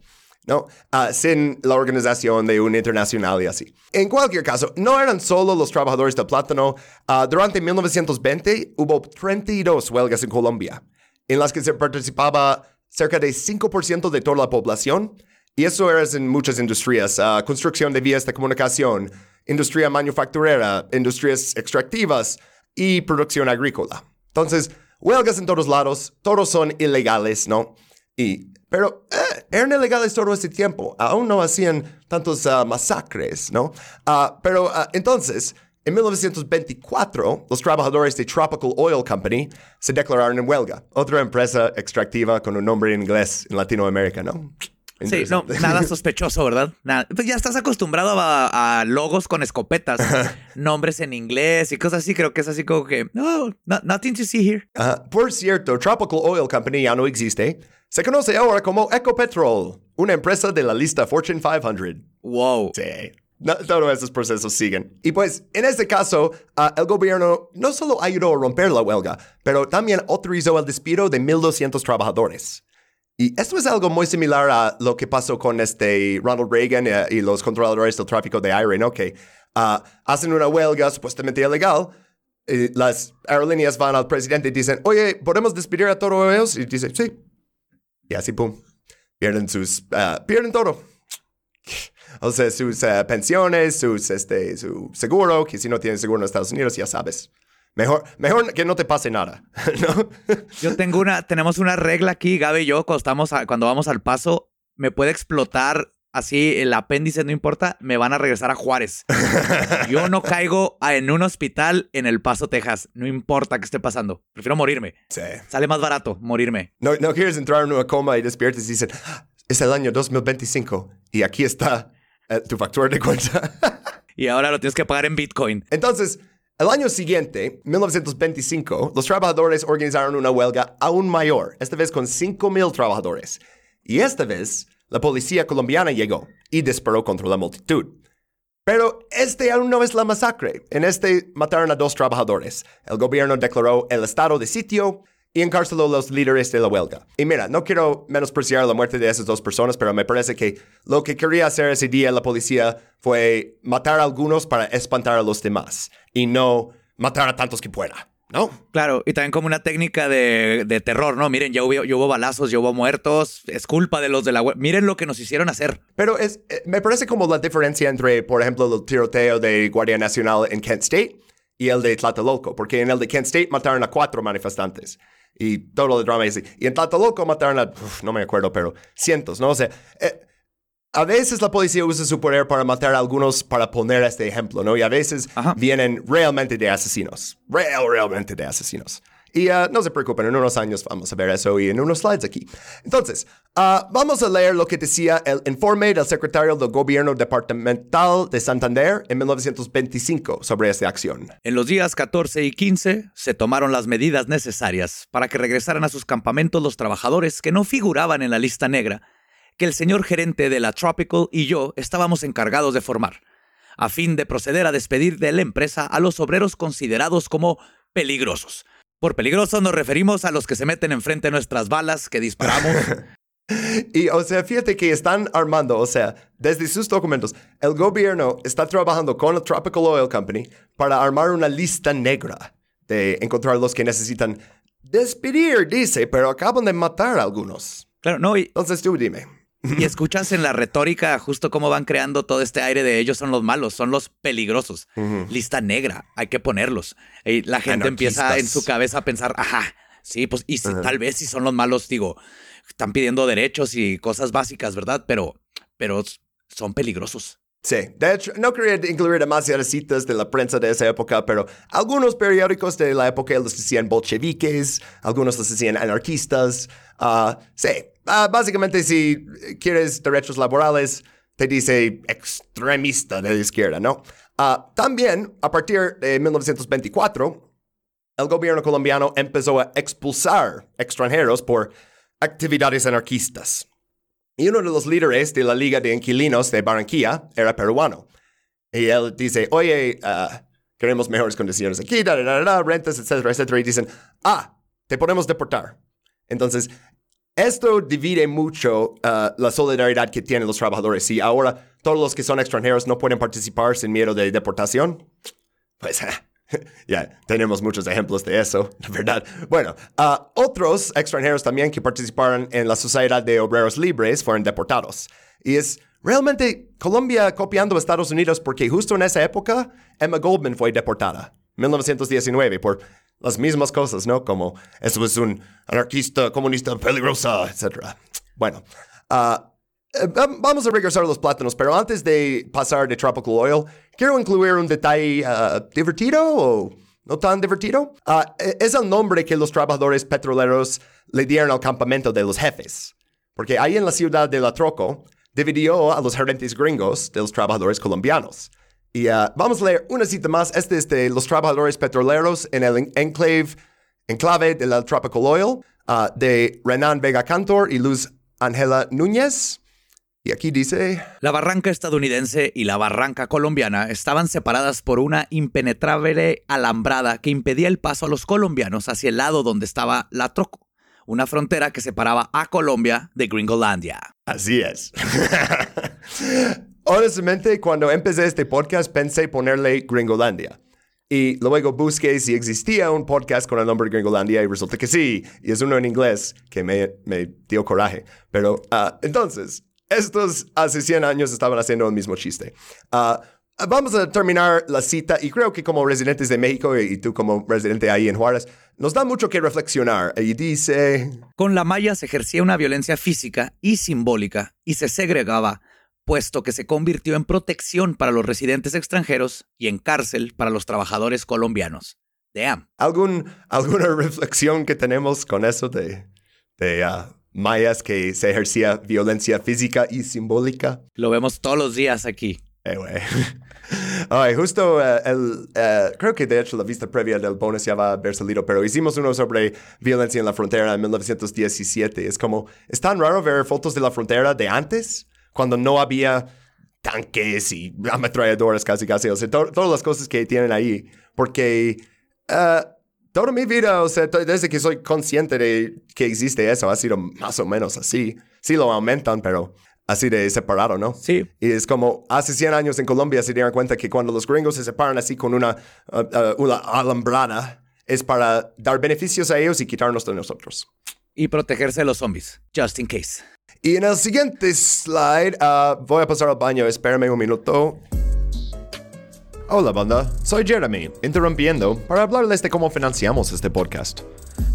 ¿No? Ah, sin la organización de un internacional y así. En cualquier caso, no eran solo los trabajadores del plátano. Ah, durante 1920 hubo 32 huelgas en Colombia, en las que se participaba cerca de 5% de toda la población. Y eso era en muchas industrias, ah, construcción de vías de comunicación, industria manufacturera, industrias extractivas y producción agrícola. Entonces, huelgas en todos lados, todos son ilegales, ¿no? Y, pero eh, eran ilegales todo ese tiempo, aún no hacían tantos ah, masacres, ¿no? Ah, pero entonces, en 1924, los trabajadores de Tropical Oil Company se declararon en huelga, otra empresa extractiva con un nombre en inglés en Latinoamérica, ¿no? Sí, no, nada sospechoso, ¿verdad? Nada. Pues ya estás acostumbrado a, a logos con escopetas, nombres en inglés y cosas así. Creo que es así como que, no, no- nothing to see here. Ah, por cierto, Tropical Oil Company ya no existe. Se conoce ahora como Ecopetrol, una empresa de la lista Fortune 500. Wow. Sí. No, todos esos procesos siguen. Y pues, en este caso, ah, el gobierno no solo ayudó a romper la huelga, pero también autorizó el despido de 1.200 trabajadores. Y esto es algo muy similar a lo que pasó con este Ronald Reagan eh, y los controladores del tráfico de aire, ¿no? Que ah, hacen una huelga supuestamente ilegal. y las aerolíneas van al presidente y dicen, oye, ¿podemos despedir a todos ellos? Y dice, sí. Y así, pum. Pierden sus... ah, pierden todo. O sea, sus eh, pensiones, sus, este, su seguro, que si no tienes seguro en Estados Unidos, ya sabes. Mejor, mejor que no te pase nada, ¿no? Yo tengo una, tenemos una regla aquí, Gaby y yo, cuando, estamos a- cuando vamos al paso, me puede explotar así el apéndice, no importa, me van a regresar a Juárez. Yo no caigo a- en un hospital en El Paso, Texas. No importa qué esté pasando. Prefiero morirme. Sí. Sale más barato morirme. No, no quieres entrar en una coma y despiertes y dicen, "Ah, es el año 2025 y aquí está eh, tu factura de cuenta. Y ahora lo tienes que pagar en Bitcoin. Entonces, el año siguiente, 1925, los trabajadores organizaron una huelga aún mayor, esta vez con 5.000 trabajadores. Y esta vez, la policía colombiana llegó y disparó contra la multitud. Pero este aún no es la masacre. En este mataron a dos trabajadores. El gobierno declaró el estado de sitio y encarceló a los líderes de la huelga. Y mira, no quiero menospreciar la muerte de esas dos personas, pero me parece que lo que quería hacer ese día la policía fue matar a algunos para espantar a los demás y no matar a tantos que pueda, ¿no? Claro, y también como una técnica de, de terror, ¿no? Miren, ya hubo, ya hubo balazos, ya hubo muertos, es culpa de los de la web. Miren lo que nos hicieron hacer. Pero es, eh, me parece como la diferencia entre, por ejemplo, el tiroteo de Guardia Nacional en Kent State y el de Tlatelolco, porque en el de Kent State mataron a cuatro manifestantes y todo el drama y así. Y en Tlatelolco mataron a, uf, no me acuerdo, pero cientos, ¿no? O sea, eh, a veces la policía usa su poder para matar a algunos para poner este ejemplo, ¿no? Y a veces Ajá. vienen realmente de asesinos, real, realmente de asesinos. Y ah, no se preocupen, en unos años vamos a ver eso y en unos slides aquí. Entonces, ah, vamos a leer lo que decía el informe del secretario del Gobierno Departamental de Santander en 1925 sobre esta acción. En los días 14 y 15 se tomaron las medidas necesarias para que regresaran a sus campamentos los trabajadores que no figuraban en la lista negra que el señor gerente de la Tropical y yo estábamos encargados de formar, a fin de proceder a despedir de la empresa a los obreros considerados como peligrosos por peligrosos nos referimos a los que se meten enfrente de nuestras balas que disparamos. y, o sea, fíjate que están armando, o sea, desde sus documentos, el gobierno está trabajando con la Tropical Oil Company para armar una lista negra de encontrar los que necesitan despedir, dice, pero acaban de matar a algunos. Claro, no, y... Entonces tú dime. Y escuchas en la retórica justo cómo van creando todo este aire de ellos son los malos, son los peligrosos. Lista negra, hay que ponerlos. Y la gente empieza en su cabeza a pensar, ajá, sí, pues, y si, tal vez si son los malos, digo, están pidiendo derechos y cosas básicas, ¿verdad? Pero, pero son peligrosos. Sí, de hecho, no quería incluir demasiadas citas de la prensa de esa época, pero algunos periódicos de la época los decían bolcheviques, algunos los decían anarquistas. Uh, sí, uh, básicamente si quieres derechos laborales, te dice extremista de la izquierda, ¿no? Uh, también, a partir de 1924, el gobierno colombiano empezó a expulsar extranjeros por actividades anarquistas. Y uno de los líderes de la Liga de Inquilinos de Barranquilla era peruano. Y él dice, oye, uh, queremos mejores condiciones aquí, da, rentas, etcétera, etcétera. Y dicen, ah, te podemos deportar. Entonces, esto divide mucho uh, la solidaridad que tienen los trabajadores. Si ahora todos los que son extranjeros no pueden participar sin miedo de deportación, pues ya tenemos muchos ejemplos de eso, verdad. Bueno, uh, otros extranjeros también que participaron en la Sociedad de Obreros Libres fueron deportados. Y es realmente Colombia copiando a Estados Unidos porque justo en esa época Emma Goldman fue deportada, 1919, por las mismas cosas, ¿no? Como eso es un anarquista, comunista, peligrosa, etc. Bueno, uh, vamos a regresar a los plátanos, pero antes de pasar de Tropical Oil, quiero incluir un detalle uh, divertido o no tan divertido. Uh, es el nombre que los trabajadores petroleros le dieron al campamento de los jefes. Porque ahí en la ciudad de La Troco dividió a los gerentes gringos de los trabajadores colombianos. Y uh, vamos a leer una cita más. Este es de los trabajadores petroleros en el enclave, enclave de la Tropical Oil de Renan Vega Cantor y Luz Ángela Núñez. Y aquí dice... La barranca estadounidense y la barranca colombiana estaban separadas por una impenetrable alambrada que impedía el paso a los colombianos hacia el lado donde estaba la Troco, una frontera que separaba a Colombia de Gringolandia. Así es. Honestamente, cuando empecé este podcast pensé ponerle Gringolandia. Y luego busqué si existía un podcast con el nombre Gringolandia y resulta que sí. Y es uno en inglés que me, me dio coraje. Pero uh, entonces, estos hace 100 años estaban haciendo el mismo chiste. Ah, vamos a terminar la cita y creo que como residentes de México y tú como residente ahí en Juárez, nos da mucho que reflexionar. Y dice... Con la malla se ejercía una violencia física y simbólica y se segregaba, puesto que se convirtió en protección para los residentes extranjeros y en cárcel para los trabajadores colombianos. Damn. ¿Algún, ¿Alguna reflexión que tenemos con eso de, de ah, mayas que se ejercía violencia física y simbólica. Lo vemos todos los días aquí. Eh, Ay, justo eh, el, eh, creo que de hecho la vista previa del bonus ya va a haber salido, pero hicimos uno sobre violencia en la frontera en 1917. Es como, es tan raro ver fotos de la frontera de antes, cuando no había tanques y ametralladoras casi casi, o sea, todas las cosas que tienen ahí, porque toda mi vida, o sea, desde que soy consciente de que existe eso, ha sido más o menos así. Sí lo aumentan, pero así de separado, ¿no? Sí. Y es como hace 100 años en Colombia se dieron cuenta que cuando los gringos se separan así con una, uh, uh, una alambrada, es para dar beneficios a ellos y quitarnos de nosotros. Y protegerse de los zombies, just in case. Y en el siguiente slide, uh, voy a pasar al baño, espérame un minuto. Hola banda, soy Jeremy, interrumpiendo para hablarles de cómo financiamos este podcast.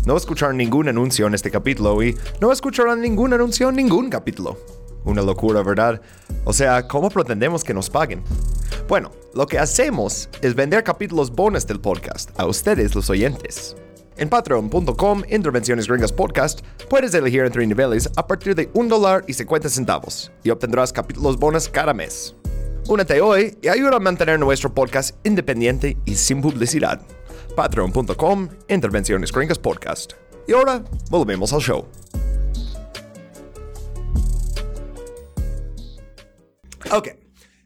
No escucharán ningún anuncio en este capítulo y no escucharán ningún anuncio en ningún capítulo. Una locura, ¿verdad? O sea, ¿cómo pretendemos que nos paguen? Bueno, lo que hacemos es vender capítulos bonus del podcast a ustedes los oyentes. En patreon.com, Intervenciones Gringas Podcast, puedes elegir entre niveles a partir de un dólar y 50 centavos y obtendrás capítulos bonus cada mes. Únete hoy y ayuda a mantener nuestro podcast independiente y sin publicidad. Patreon.com, Intervenciones Gringas Podcast. Y ahora, volvemos al show. Ok,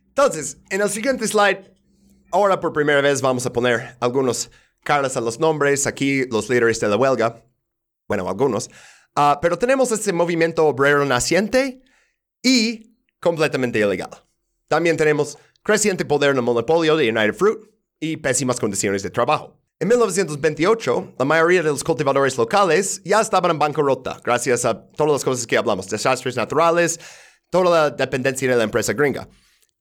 entonces, en el siguiente slide, ahora por primera vez vamos a poner algunos caras a los nombres, aquí los líderes de la huelga, bueno, algunos, Ah, pero tenemos este movimiento obrero naciente y completamente ilegal. También tenemos creciente poder en el monopolio de United Fruit y pésimas condiciones de trabajo. En 1928, la mayoría de los cultivadores locales ya estaban en bancarrota gracias a todas las cosas que hablamos, desastres naturales, toda la dependencia de la empresa gringa.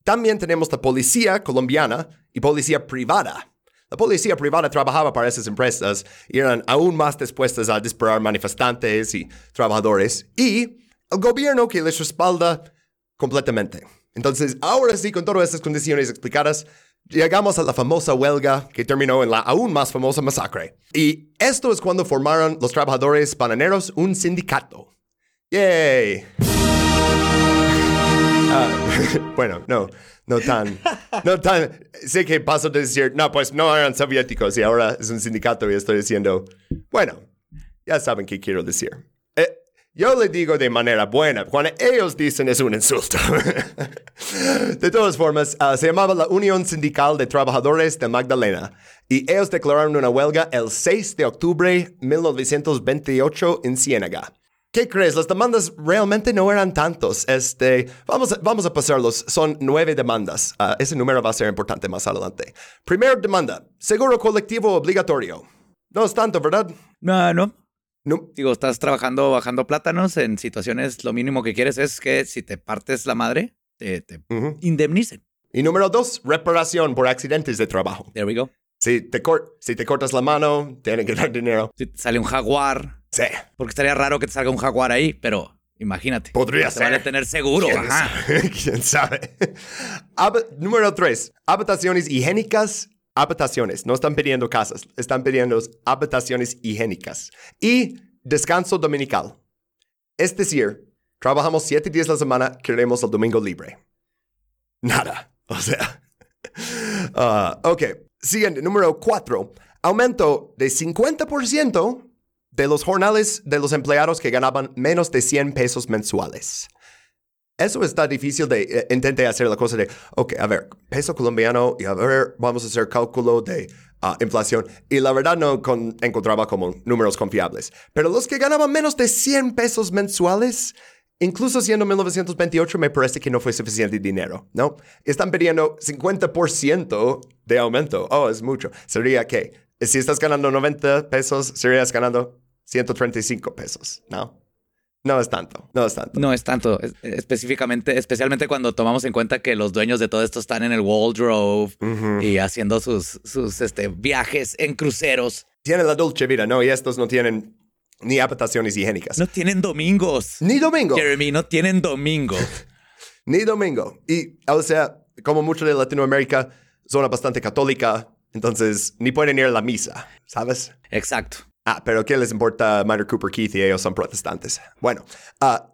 También tenemos la policía colombiana y policía privada. La policía privada trabajaba para esas empresas y eran aún más dispuestas a disparar manifestantes y trabajadores. Y el gobierno que les respalda completamente. Entonces, ahora sí, con todas estas condiciones explicadas, llegamos a la famosa huelga que terminó en la aún más famosa masacre. Y esto es cuando formaron los trabajadores bananeros un sindicato. ¡Yay! Ah, bueno, no, no tan, no tan, sé que paso de decir, no, pues no eran soviéticos y ahora es un sindicato y estoy diciendo, bueno, ya saben qué quiero decir. Yo le digo de manera buena, cuando ellos dicen es un insulto. de todas formas, ah, se llamaba la Unión Sindical de Trabajadores de Magdalena y ellos declararon una huelga el 6 de octubre de 1928 en Ciénaga. ¿Qué crees? Las demandas realmente no eran tantos. Este, vamos, a, vamos a pasarlos. Son nueve demandas. Ah, ese número va a ser importante más adelante. Primera demanda. Seguro colectivo obligatorio. No es tanto, ¿verdad? No, no. No. Digo, estás trabajando bajando plátanos en situaciones, lo mínimo que quieres es que si te partes la madre, te, te Ujú. indemnicen. Y número dos, reparación por accidentes de trabajo. There we go. Si te, cor- si te cortas la mano, tienen que dar dinero. Si te sale un jaguar, Sí. porque estaría raro que te salga un jaguar ahí, pero imagínate. Podría te Vale ser. tener seguro. ¿Quién Ajá. sabe? ¿Quién sabe? Hab- número tres, habitaciones higiénicas. Habitaciones. No están pidiendo casas, están pidiendo habitaciones higiénicas. Y descanso dominical. Es decir, trabajamos siete días a la semana, queremos el domingo libre. Nada. O sea. Ah, ok. Siguiente, número cuatro. Aumento de 50% de los jornales de los empleados que ganaban menos de 100 pesos mensuales. Eso está difícil de eh, intenté hacer la cosa de, ok, a ver, peso colombiano y a ver, vamos a hacer cálculo de ah, inflación. Y la verdad no con- encontraba como números confiables. Pero los que ganaban menos de 100 pesos mensuales, incluso siendo 1928, me parece que no fue suficiente dinero, ¿no? Están pidiendo 50% de aumento. Oh, es mucho. Sería que si estás ganando 90 pesos, serías ganando 135 pesos, ¿no? No es tanto, no es tanto. No es tanto, es- específicamente, especialmente cuando tomamos en cuenta que los dueños de todo esto están en el Waldrove y haciendo sus, sus este, viajes en cruceros. Tienen la dulce vida, ¿no? Y estos no tienen ni habitaciones higiénicas. No tienen domingos. Ni domingo. Jeremy, no tienen domingo. Ni domingo. Y, o sea, como mucho de Latinoamérica, zona bastante católica, entonces ni pueden ir a la misa, ¿sabes? Exacto. Ah, pero ¿qué les importa Minor Cooper Keith y ellos son protestantes? Bueno, ah,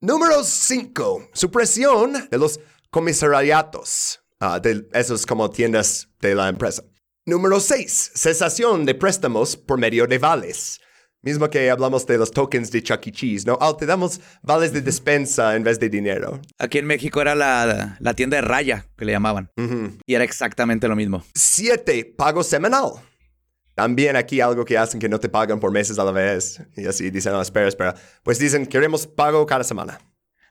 número 5. Supresión de los comisariatos. Ah, de esos como tiendas de la empresa. Número 6. Cesación de préstamos por medio de vales. Mismo que hablamos de los tokens de Chuck E. Cheese, ¿no? Ah, te damos vales de despensa en vez de dinero. Aquí en México era la, la tienda de raya que le llamaban. Y era exactamente lo mismo. 7. Pago semanal. También aquí algo que hacen que no te pagan por meses a la vez. Y así dicen, no, espera, espera. Pues dicen, queremos pago cada semana.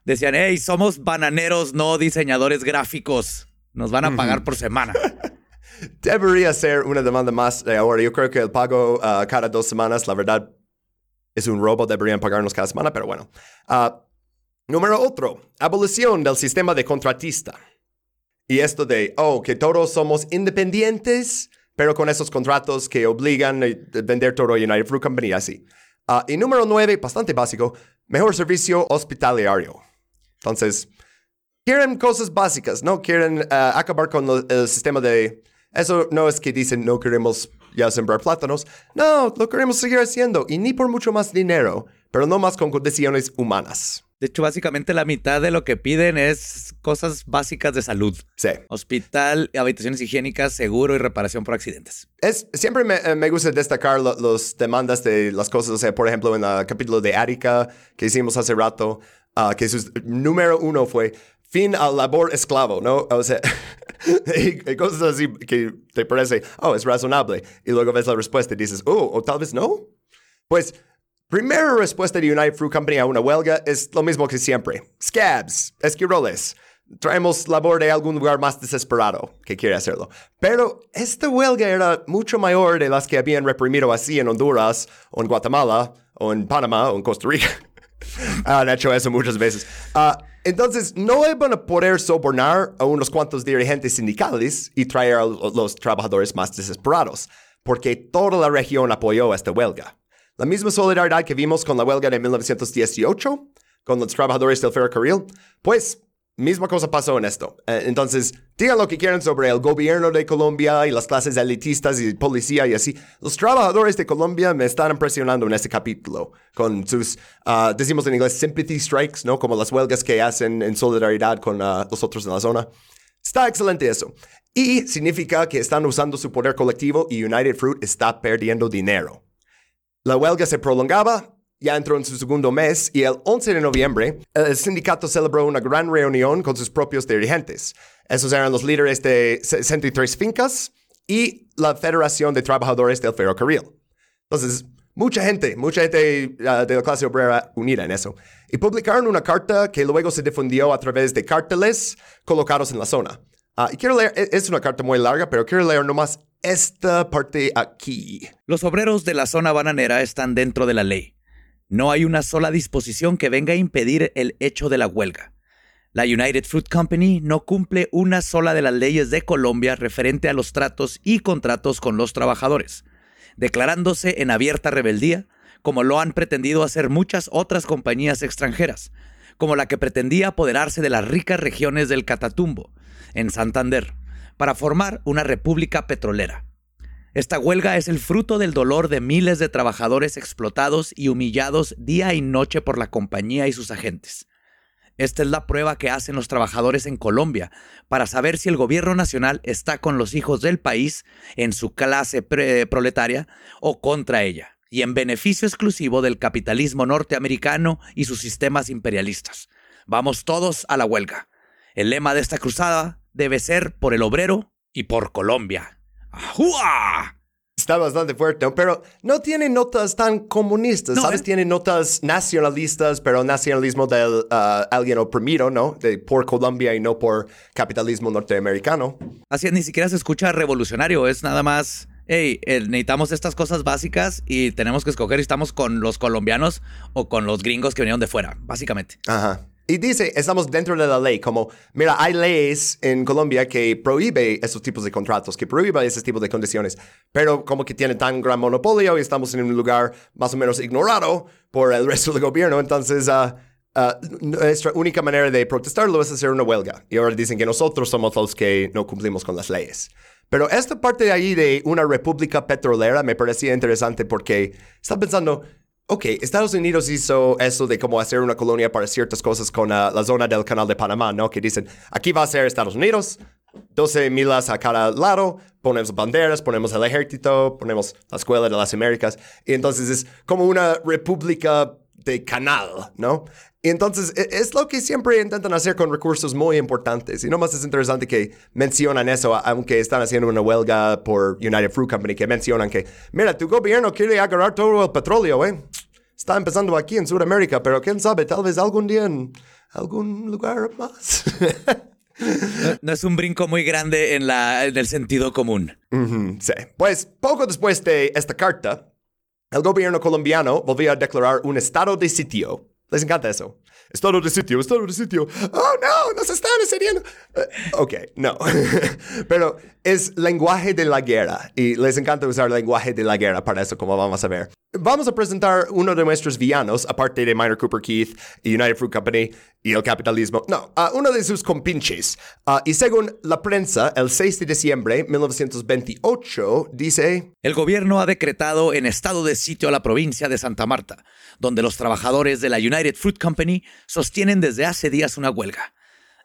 Decían, hey, somos bananeros, no diseñadores gráficos. Nos van a pagar por semana. Debería ser una demanda más de ahora. Yo creo que el pago ah, cada dos semanas, la verdad, es un robo. Deberían pagarnos cada semana, pero bueno. Ah, número otro, abolición del sistema de contratista. Y esto de, oh, que todos somos independientes, pero con esos contratos que obligan a vender todo United Fruit Company, así. Ah, y número nueve, bastante básico, mejor servicio hospitalario. Entonces, quieren cosas básicas, ¿no? Quieren ah, acabar con lo- el sistema de... Eso no es que dicen no queremos y a sembrar plátanos. No, lo queremos seguir haciendo y ni por mucho más dinero, pero no más con condiciones humanas. De hecho, básicamente la mitad de lo que piden es cosas básicas de salud. Sí. Hospital, habitaciones higiénicas, seguro y reparación por accidentes. Es, siempre me, eh, me gusta destacar las demandas de las cosas, o sea, por ejemplo, en el capítulo de Árica que hicimos hace rato, ah, que su número uno fue fin al labor esclavo, ¿no? O sea, y, cosas así que te parece, oh, es razonable. Y luego ves la respuesta y dices, oh, o tal vez no. Pues, primera respuesta de United Fruit Company a una huelga es lo mismo que siempre. Scabs, esquiroles. Traemos labor de algún lugar más desesperado que quiere hacerlo. Pero esta huelga era mucho mayor de las que habían reprimido así en Honduras, en Guatemala, en Panamá, en Costa Rica. Han hecho eso muchas veces. Ah, entonces, no iban a poder sobornar a unos cuantos dirigentes sindicales y traer a los trabajadores más desesperados, porque toda la región apoyó esta huelga. La misma solidaridad que vimos con la huelga de 1918, con los trabajadores del ferrocarril, pues Misma cosa pasó en esto. Eh, entonces, digan lo que quieran sobre el gobierno de Colombia y las clases elitistas y policía y así. Los trabajadores de Colombia me están impresionando en este capítulo con sus, ah, decimos en inglés, sympathy strikes, ¿no? Como las huelgas que hacen en solidaridad con uh, los otros en la zona. Está excelente eso. Y significa que están usando su poder colectivo y United Fruit está perdiendo dinero. La huelga se prolongaba ya entró en su segundo mes y el 11 de noviembre el sindicato celebró una gran reunión con sus propios dirigentes. Esos eran los líderes de 63 fincas y la Federación de Trabajadores del Ferrocarril. Entonces, mucha gente, mucha gente uh, de la clase obrera unida en eso. Y publicaron una carta que luego se difundió a través de carteles colocados en la zona. Uh, y quiero leer, e, es una carta muy larga, pero quiero leer nomás esta parte aquí. Los obreros de la zona bananera están dentro de la ley no hay una sola disposición que venga a impedir el hecho de la huelga. La United Fruit Company no cumple una sola de las leyes de Colombia referente a los tratos y contratos con los trabajadores, declarándose en abierta rebeldía, como lo han pretendido hacer muchas otras compañías extranjeras, como la que pretendía apoderarse de las ricas regiones del Catatumbo, en Santander, para formar una república petrolera. Esta huelga es el fruto del dolor de miles de trabajadores explotados y humillados día y noche por la compañía y sus agentes. Esta es la prueba que hacen los trabajadores en Colombia para saber si el gobierno nacional está con los hijos del país en su clase proletaria o contra ella, y en beneficio exclusivo del capitalismo norteamericano y sus sistemas imperialistas. Vamos todos a la huelga. El lema de esta cruzada debe ser por el obrero y por Colombia. Está bastante fuerte, pero no tiene notas tan comunistas, ¿sabes? Tiene notas nacionalistas, pero nacionalismo de uh, alguien oprimido, ¿no? De por Colombia y no por capitalismo norteamericano. Así ni siquiera se escucha revolucionario, es nada más hey, necesitamos estas cosas básicas y tenemos que escoger si estamos con los colombianos o con los gringos que vinieron de fuera, básicamente. Ajá. Y dice, estamos dentro de la ley, como, mira, hay leyes en Colombia que prohíbe esos tipos de contratos, que prohíbe ese tipo de condiciones, pero como que tiene tan gran monopolio y estamos en un lugar más o menos ignorado por el resto del gobierno, entonces uh, uh, nuestra única manera de protestarlo es hacer una huelga. Y ahora dicen que nosotros somos los que no cumplimos con las leyes. Pero esta parte de ahí de una república petrolera me parecía interesante porque estaba pensando, Ok, Estados Unidos hizo eso de cómo hacer una colonia para ciertas cosas con uh, la zona del canal de Panamá, ¿no? Que dicen, aquí va a ser Estados Unidos, 12 milas a cada lado, ponemos banderas, ponemos el ejército, ponemos la escuela de las Américas, y entonces es como una república de canal, ¿no? Y entonces e, es lo que siempre intentan hacer con recursos muy importantes. Y nomás es interesante que mencionan eso, aunque están haciendo una huelga por United Fruit Company, que mencionan que, mira, tu gobierno quiere agarrar todo el petróleo, ¿eh? está empezando aquí en Sudamérica, pero quién sabe, tal vez algún día en algún lugar más. no, es un brinco muy grande en, la, en el sentido común. sí. Pues poco después de esta carta, el gobierno colombiano volvió a declarar un estado de sitio. Les encanta eso. Estado de sitio, estado de sitio. Oh, no, nos están asediando. Eh, ok, no. Pero es lenguaje de la guerra y les encanta usar lenguaje de la guerra para eso, como vamos a ver. Vamos a presentar uno de nuestros villanos, aparte de Minor Cooper Keith y United Fruit Company y el capitalismo. No, uno de sus compinches. Ah, y según la prensa, el 6 de diciembre de 1928, dice... El gobierno ha decretado en estado de sitio a la provincia de Santa Marta, donde los trabajadores de la United Fruit Company sostienen desde hace días una huelga.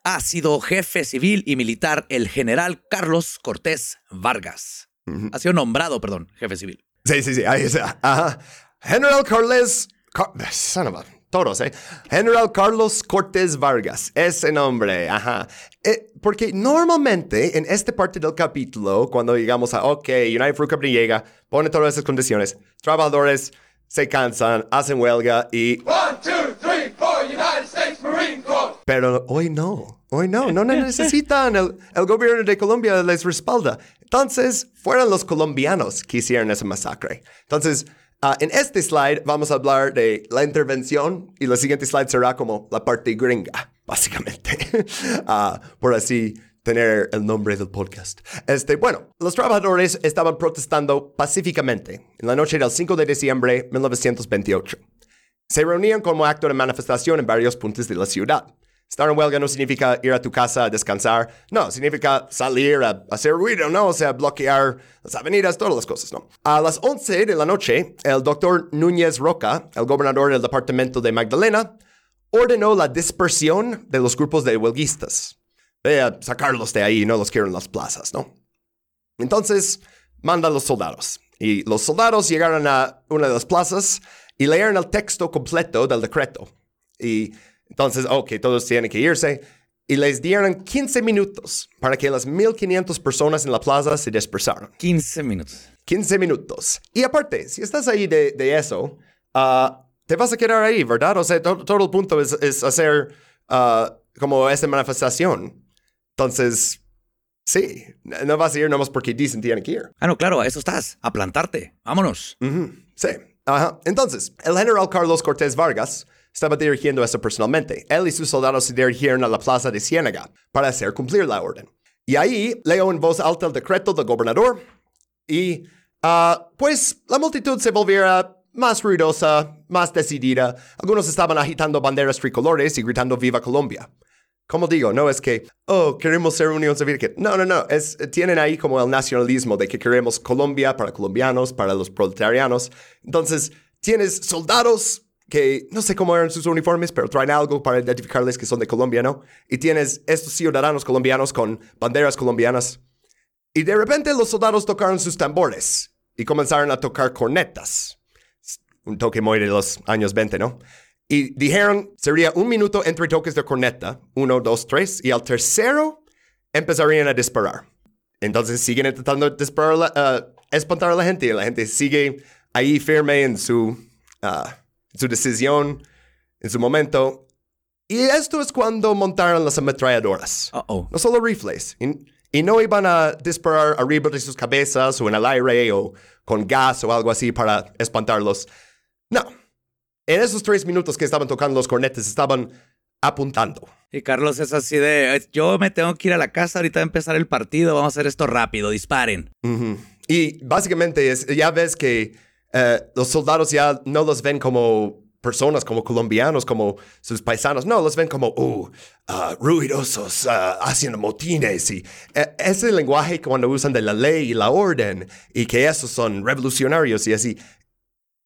Ha sido jefe civil y militar el general Carlos Cortés Vargas. Ha sido nombrado, perdón, jefe civil. Sí, sí, sí, ahí está. Ajá. General Carles... Car- son of a- Todos, ¿eh? General Carlos Cortés Vargas. Ese nombre, ajá. Eh, porque normalmente en esta parte del capítulo, cuando llegamos a, ok, United Fruit Company llega, pone todas esas condiciones, trabajadores se cansan, hacen huelga y... Pero hoy no, hoy no, no necesitan, el, el gobierno de Colombia les respalda. Entonces, fueron los colombianos que hicieron esa masacre. Entonces, ah, en este slide vamos a hablar de la intervención y la siguiente slide será como la parte gringa, básicamente, Ah, por así tener el nombre del podcast. Este, bueno, los trabajadores estaban protestando pacíficamente en la noche del 5 de diciembre de 1928. Se reunían como acto de manifestación en varios puntos de la ciudad. Estar en huelga no significa ir a tu casa a descansar, no, significa salir a hacer ruido, ¿no? O sea, bloquear las avenidas, todas las cosas, ¿no? A las 11 de la noche, el doctor Núñez Roca, el gobernador del departamento de Magdalena, ordenó la dispersión de los grupos de huelguistas. A sacarlos de ahí, no los quiero en las plazas, ¿no? Entonces, manda los soldados. Y los soldados llegaron a una de las plazas y leyeron el texto completo del decreto. Y entonces, ok, todos tienen que irse. Y les dieron 15 minutos para que las 1500 personas en la plaza se dispersaran. 15 minutos. 15 minutos. Y aparte, si estás ahí de, de eso, ah, te vas a quedar ahí, ¿verdad? O sea, to- todo el punto es, es hacer ah, como esta manifestación. Entonces, sí, no vas a ir nomás porque dicen tienen que ir. Ah, no, claro, a eso estás. A plantarte. Vámonos. Ujú, Sí. Ajá. Entonces, el general Carlos Cortés Vargas estaba dirigiendo eso personalmente. Él y sus soldados se dirigieron a la plaza de Ciénaga para hacer cumplir la orden. Y ahí leyó en voz alta el decreto del gobernador y, ah, pues, la multitud se volviera más ruidosa, más decidida. Algunos estaban agitando banderas tricolores y gritando Viva Colombia. Como digo, no es que, oh, queremos ser Unión Soviética. No, no, no. Es, tienen ahí como el nacionalismo de que queremos Colombia para colombianos, para los proletarianos. Entonces, tienes soldados que no sé cómo eran sus uniformes, pero traen algo para identificarles que son de Colombia, ¿no? Y tienes estos ciudadanos colombianos con banderas colombianas. Y de repente los soldados tocaron sus tambores y comenzaron a tocar cornetas. Un toque muy de los años 20, ¿no? Y dijeron, sería un minuto entre toques de corneta, uno, dos, tres, y al tercero empezarían a disparar. Entonces siguen intentando disparar, la- ah, espantar a la gente y la gente sigue ahí firme en su, ah, en su decisión, en su momento. Y esto es cuando montaron las ametralladoras. Uh oh. No solo rifles. Y, y no iban a disparar arriba de sus cabezas o en el aire o con gas o algo así para espantarlos. No. En esos tres minutos que estaban tocando los cornetes, estaban apuntando. Y Carlos es así de, "Eh, yo me tengo que ir a la casa, ahorita va a empezar el partido, vamos a hacer esto rápido, disparen. Y básicamente es, ya ves que eh, los soldados ya no los ven como personas, como colombianos, como sus paisanos. No, los ven como, uh, ah, ruidosos, ah, haciendo motines. Y eh, ese lenguaje cuando usan de la ley y la orden y que esos son revolucionarios y así.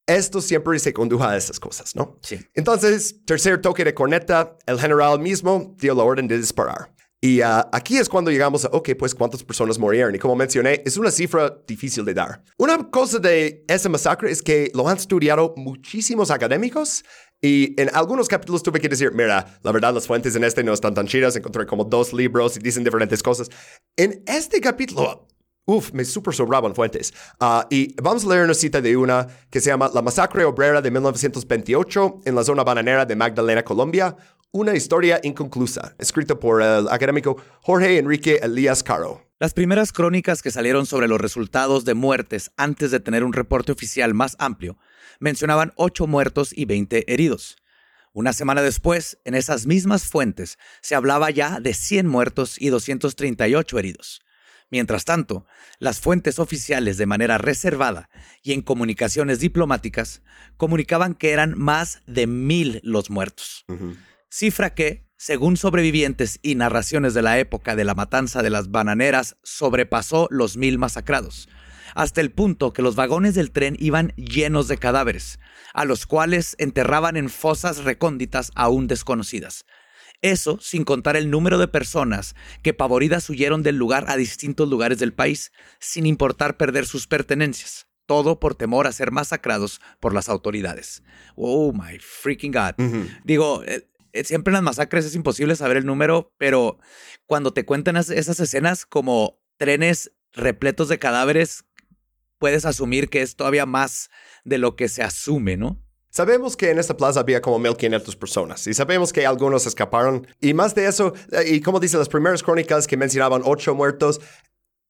Esto siempre se condujo a esas cosas, ¿no? Sí. Entonces, tercer toque de corneta, el general mismo dio la orden de disparar. Y ah, aquí es cuando llegamos a, ok, pues cuántas personas murieron. Y como mencioné, es una cifra difícil de dar. Una cosa de esa masacre es que lo han estudiado muchísimos académicos. Y en algunos capítulos tuve que decir, mira, la verdad las fuentes en este no están tan chidas. Encontré como dos libros y dicen diferentes cosas. En este capítulo, Uf, me super sobraban fuentes. Ah, y vamos a leer una cita de una que se llama La masacre obrera de 1928 en la zona bananera de Magdalena, Colombia. Una historia inconclusa, escrito por el académico Jorge Enrique Elías Caro. Las primeras crónicas que salieron sobre los resultados de muertes antes de tener un reporte oficial más amplio mencionaban 8 muertos y 20 heridos. Una semana después, en esas mismas fuentes, se hablaba ya de 100 muertos y 238 heridos. Mientras tanto, las fuentes oficiales de manera reservada y en comunicaciones diplomáticas comunicaban que eran más de mil los muertos. Cifra que, según sobrevivientes y narraciones de la época de la matanza de las bananeras, sobrepasó los mil masacrados, hasta el punto que los vagones del tren iban llenos de cadáveres, a los cuales enterraban en fosas recónditas aún desconocidas. Eso sin contar el número de personas que pavoridas huyeron del lugar a distintos lugares del país, sin importar perder sus pertenencias. Todo por temor a ser masacrados por las autoridades. Oh my freaking God. Digo, eh, siempre en las masacres es imposible saber el número, pero cuando te cuentan esas escenas como trenes repletos de cadáveres, puedes asumir que es todavía más de lo que se asume, ¿no? Sabemos que en esta plaza había como 1500 personas y sabemos que algunos escaparon. Y más de eso, eh, y como dicen las primeras crónicas que mencionaban ocho muertos,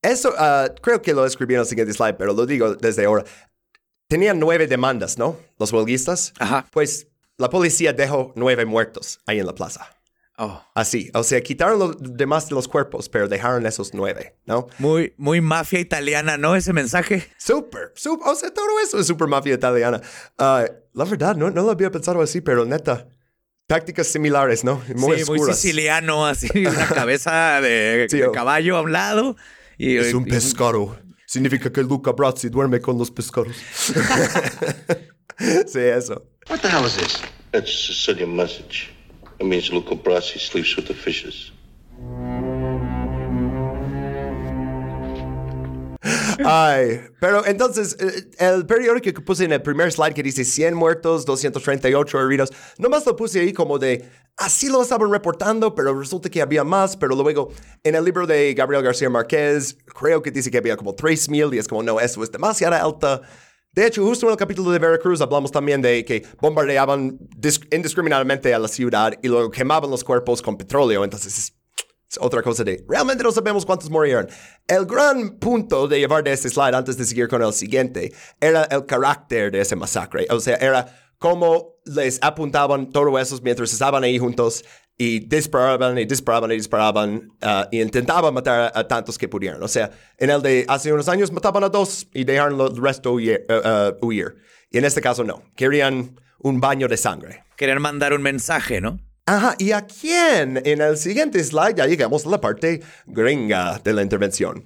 eso ah, creo que lo escribí en el siguiente slide, pero lo digo desde ahora. Tenían nueve demandas, ¿no? Los huelguistas. Ajá. Pues la policía dejó nueve muertos ahí en la plaza. Oh. Así, o sea, quitaron los demás de los cuerpos, pero dejaron esos nueve, ¿no? Muy, muy mafia italiana, ¿no? Ese mensaje. Súper, súper, o sea, todo eso es súper mafia italiana. Ah, la verdad, no, no lo había pensado así, pero neta, tácticas similares, ¿no? Muy sí, muy siciliano, así, una cabeza de, caballo a un lado. Y, es un pescado. Significa que Luca Brazzi duerme con los pescados. sí, eso. What the hell is this? That's a Sicilian message. It means Luca Brasi sleeps with the fishes. Ay, pero entonces, eh, el periódico que puse en el primer slide que dice 100 muertos, 238 heridos, nomás lo puse ahí como de, así lo estaban reportando, pero resulta que había más, pero luego en el libro de Gabriel García Márquez, creo que dice que había como 3.000 y es como, no, eso es demasiado alta. De hecho, justo en el capítulo de Veracruz hablamos también de que bombardeaban indiscriminadamente a la ciudad y luego quemaban los cuerpos con petróleo. Entonces es, otra cosa de, realmente no sabemos cuántos murieron. El gran punto de llevar de este slide antes de seguir con el siguiente era el carácter de ese masacre. O sea, era cómo les apuntaban todo eso mientras estaban ahí juntos y disparaban y disparaban y disparaban uh, y intentaban matar a, tantos que pudieran. O sea, en el de hace unos años mataban a dos y dejaron el resto huir, uh, uh, huir. Y en este caso no. Querían un baño de sangre. Querían mandar un mensaje, ¿no? Ajá, ¿y a quién? En el siguiente slide ya llegamos a la parte gringa de la intervención.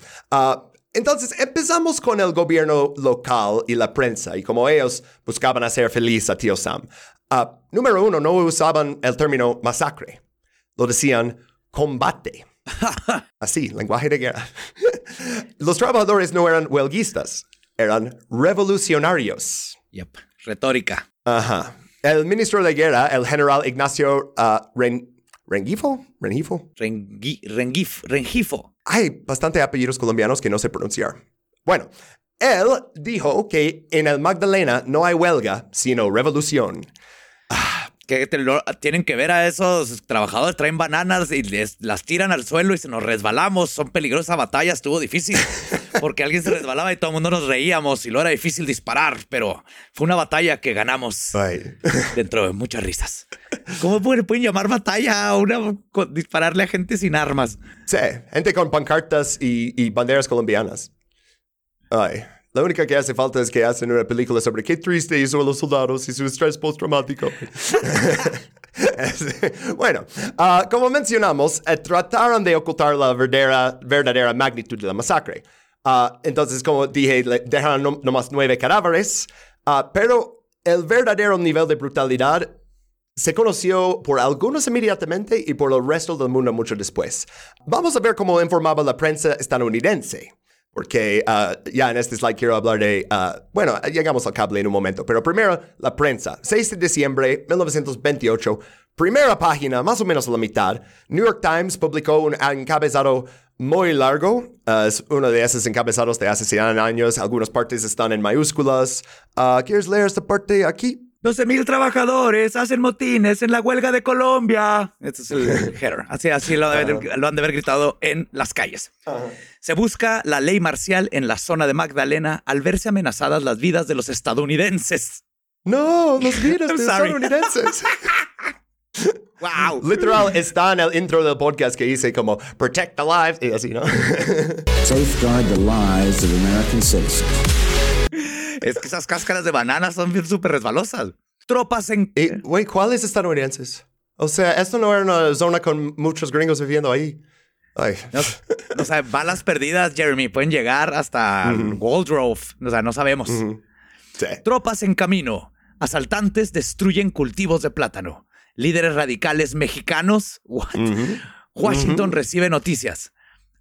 entonces empezamos con el gobierno local y la prensa y como ellos buscaban hacer feliz a tío Sam. Ah, número uno, no usaban el término masacre. Lo decían combate. Así, lenguaje de guerra. Los trabajadores no eran huelguistas, eran revolucionarios. Yep, retórica. Ajá. El ministro de guerra, el general Ignacio uh, Rengifo, Rengifo. Rengif, Rengifo. Hay bastante apellidos colombianos que no sé pronunciar. Bueno, él dijo que en el Magdalena no hay huelga, sino revolución que tienen que ver a esos trabajadores, traen bananas y les, las tiran al suelo y se nos resbalamos. Son peligrosas batallas, estuvo difícil porque alguien se resbalaba y todo el mundo nos reíamos y lo era difícil disparar, pero fue una batalla que ganamos dentro de muchas risas. ¿Cómo pueden, llamar batalla a una dispararle a gente sin armas? Sí, gente con pancartas y, y banderas colombianas. Ay. La única que hace falta es que hacen una película sobre qué triste hizo a los soldados y su estrés postraumático. bueno, ah, como mencionamos, eh, trataron de ocultar la verdadera, magnitud de la masacre. Ah, entonces, como dije, dejaron no, nomás nueve cadáveres, ah, pero el verdadero nivel de brutalidad se conoció por algunos inmediatamente y por el resto del mundo mucho después. Vamos a ver cómo informaba la prensa estadounidense porque uh, ya en este slide quiero hablar de, uh, bueno, llegamos al cable en un momento, pero primero la prensa. 6 de diciembre 1928, primera página, más o menos a la mitad, New York Times publicó un encabezado muy largo, uh, es uno de esos encabezados de hace 100 años, algunas partes están en mayúsculas. ¿Quieres leer esta parte aquí? 12.000 trabajadores hacen motines en la huelga de Colombia. Este es el header. Así, así lo, han de haber gritado en las calles. Se busca la ley marcial en la zona de Magdalena al verse amenazadas las vidas de los estadounidenses. No, los virus de sorry. estadounidenses. Wow. Literal está en el intro del podcast que dice como protect the lives y así, ¿no? Safeguard the lives of American citizens. Es que esas cáscaras de banana son bien súper resbalosas. Tropas en... güey, ¿cuáles estadounidenses? O sea, esto no era una zona con muchos gringos viviendo ahí. Ay. No, o sea, balas perdidas, Jeremy, pueden llegar hasta Waldrove. O sea, no sabemos. Sí. Tropas en camino. Asaltantes destruyen cultivos de plátano. Líderes radicales mexicanos. What? Washington recibe noticias.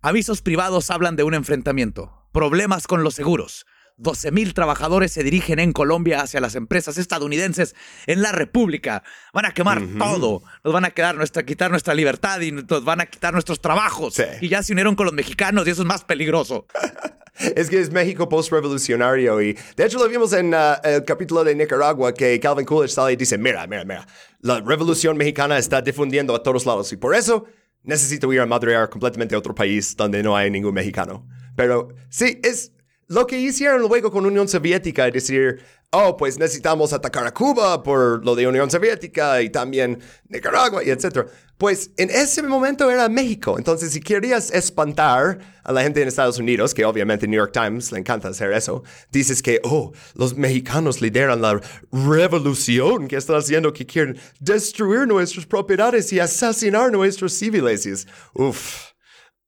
Avisos privados hablan de un enfrentamiento. Problemas con los seguros. 12.000 trabajadores se dirigen en Colombia hacia las empresas estadounidenses en la República. Van a quemar todo. Nos van a quedar nuestra, quitar nuestra libertad y nos van a quitar nuestros trabajos. Sí. Y ya se unieron con los mexicanos y eso es más peligroso. Es que es México post-revolucionario y de hecho lo vimos en uh, el capítulo de Nicaragua que Calvin Coolidge sale y dice, mira, mira, mira, la revolución mexicana está difundiendo a todos lados y por eso necesito ir a madrear completamente a otro país donde no hay ningún mexicano. Pero sí, es lo que hicieron luego con Unión Soviética y decir, oh, pues necesitamos atacar a Cuba por lo de Unión Soviética y también Nicaragua y etcétera. Pues en ese momento era México. Entonces, si querías espantar a la gente en Estados Unidos, que obviamente New York Times le encanta hacer eso, dices que, oh, los mexicanos lideran la revolución que están haciendo, que quieren destruir nuestras propiedades y asesinar nuestros civiles. Es, Uf.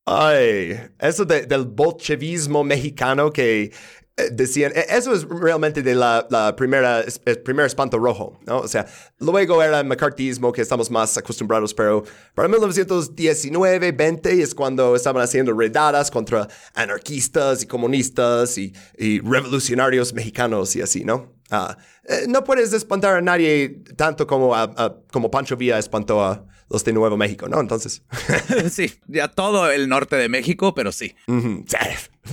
Ay, eso de- del bolchevismo mexicano que eh, decían, eh, eso es realmente de la, la primera, primer espanto rojo, ¿no? O sea, luego era el McCarthyismo que estamos más acostumbrados, pero para 1919, 20 es cuando estaban haciendo redadas contra anarquistas y comunistas y, y revolucionarios mexicanos y así, ¿no? Eh, no puedes espantar a nadie tanto como, como Pancho Villa espantó a los de Nuevo México, ¿no? Entonces... sí, ya todo el norte de México, pero sí.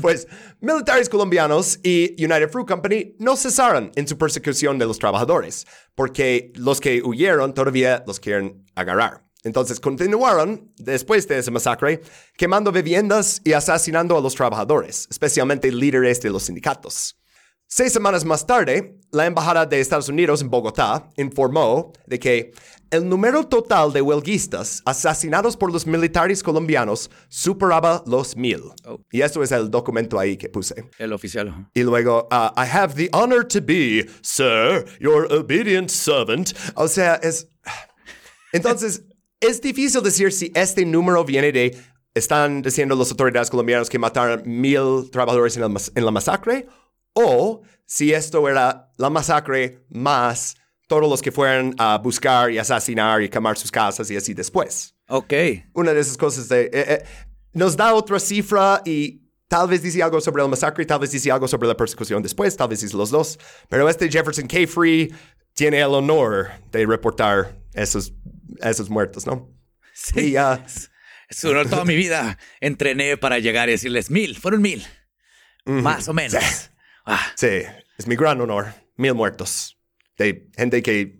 Pues militares colombianos y United Fruit Company no cesaron en su persecución de los trabajadores, porque los que huyeron todavía los quieren agarrar. Entonces continuaron, después de esa masacre, quemando viviendas y asesinando a los trabajadores, especialmente líderes de los sindicatos. Seis semanas más tarde, la Embajada de Estados Unidos en Bogotá informó de que el número total de huelguistas asesinados por los militares colombianos superaba los mil. Oh. Y eso es el documento ahí que puse. El oficial. Y luego, uh, I have the honor to be, sir, your obedient servant. O sea, es... Entonces, es difícil decir si este número viene de... Están diciendo las autoridades colombianas que mataron mil trabajadores en, el en la masacre o si esto era la masacre más todos los que fueron a buscar y asesinar y quemar sus casas y así después Ok. una de esas cosas de... eh, eh, nos da otra cifra y tal vez dice algo sobre el masacre, tal vez dice algo sobre la persecución después, tal vez dice los dos. Pero este Jefferson K. Free tiene el honor de reportar esos, esos muertos, ¿no? Sí. Y, ah, Es un honor toda mi vida. Entrené para llegar y decirles mil. Fueron mil. Más o menos. Ah, sí, es mi gran honor. Mil muertos. De gente que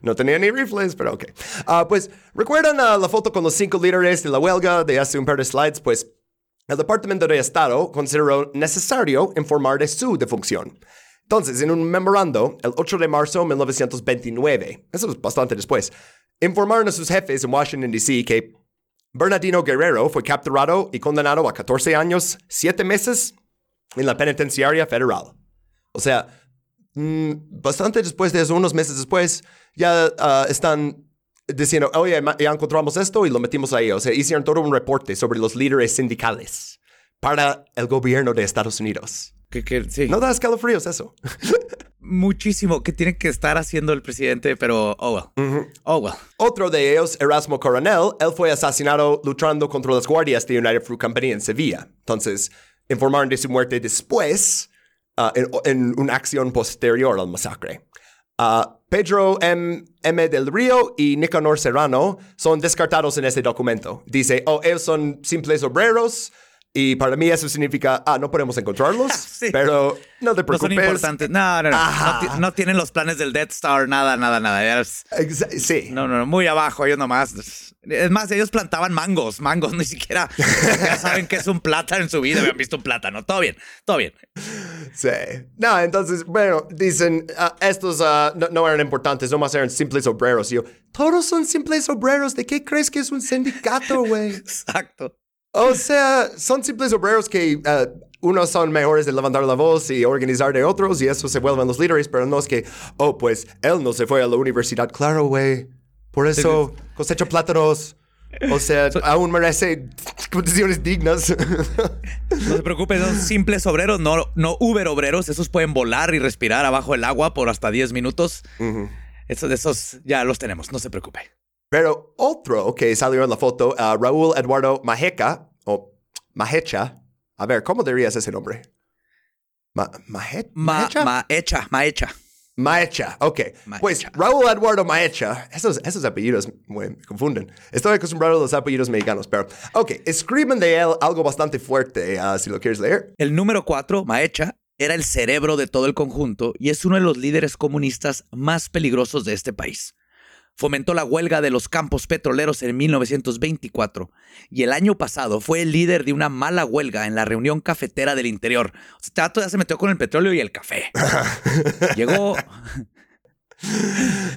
no tenía ni rifles, pero ok. Ah, pues, ¿recuerdan ah, la foto con los cinco líderes de la huelga de hace un par de slides? Pues, el Departamento de Estado consideró necesario informar de su defunción. Entonces, en un memorando, el 8 de marzo de 1929, eso es bastante después, informaron a sus jefes en Washington, D.C. que Bernardino Guerrero fue capturado y condenado a 14 años, 7 meses en la penitenciaria federal. O sea, bastante después de eso, unos meses después, ya ah, están diciendo, oye, ya encontramos esto y lo metimos ahí. O sea, hicieron todo un reporte sobre los líderes sindicales para el gobierno de Estados Unidos. que, que- sí. ¿No da escalofríos eso? Muchísimo que tiene que estar haciendo el presidente, pero oh well. Oh well. Otro de ellos, Erasmo Coronel, él fue asesinado luchando contra las guardias de United Fruit Company en Sevilla. Entonces, informaron de su muerte después, ah, en, una acción posterior al masacre. Ah, Pedro M. M. del Río y Nicanor Serrano son descartados en ese documento. Dice, oh, ellos son simples obreros Y para mí eso significa, ah, no podemos encontrarlos, Sí. pero no te No preocupes. son importantes. No, no, no. No, ti- no tienen los planes del Death Star, nada, nada, nada. Ya sí. No, no, no, muy abajo, ellos nomás. Es más, ellos plantaban mangos, mangos, ni siquiera, siquiera saben que es un plátano en su vida, habían visto un plátano. Todo bien, todo bien. Sí. No, entonces, bueno, dicen, ah, estos ah, no, no eran importantes, nomás eran simples obreros. Y yo, todos son simples obreros. ¿De qué crees que es un sindicato, güey? Exacto. O sea, son simples obreros que ah, unos son mejores de levantar la voz y organizar de otros y eso se vuelven los líderes, pero no es que, oh, pues él no se fue a la universidad. Claro, güey. Por eso cosecha plátanos. O sea, aún merece condiciones dignas. No se preocupen, son simples obreros, no, no Uber obreros. Esos pueden volar y respirar abajo del agua por hasta 10 minutos. Esos, esos ya los tenemos, no se preocupe. Pero otro que salió en la foto, ah, Raúl Eduardo Majeca, o Mahecha. A ver, ¿cómo dirías ese nombre? Ma, Maje- Ma, Mahecha? maecha, maecha. Maecha, ok. Maecha. Pues Raúl Eduardo Maecha, esos, esos apellidos me confunden. Estoy acostumbrado a los apellidos mexicanos, pero ok, escriben de él algo bastante fuerte, ah, si lo quieres leer. El número 4, Maecha, era el cerebro de todo el conjunto y es uno de los líderes comunistas más peligrosos de este país. Fomentó la huelga de los campos petroleros en 1924 y el año pasado fue el líder de una mala huelga en la reunión cafetera del interior. O sea, Tato ya se metió con el petróleo y el café. Llegó...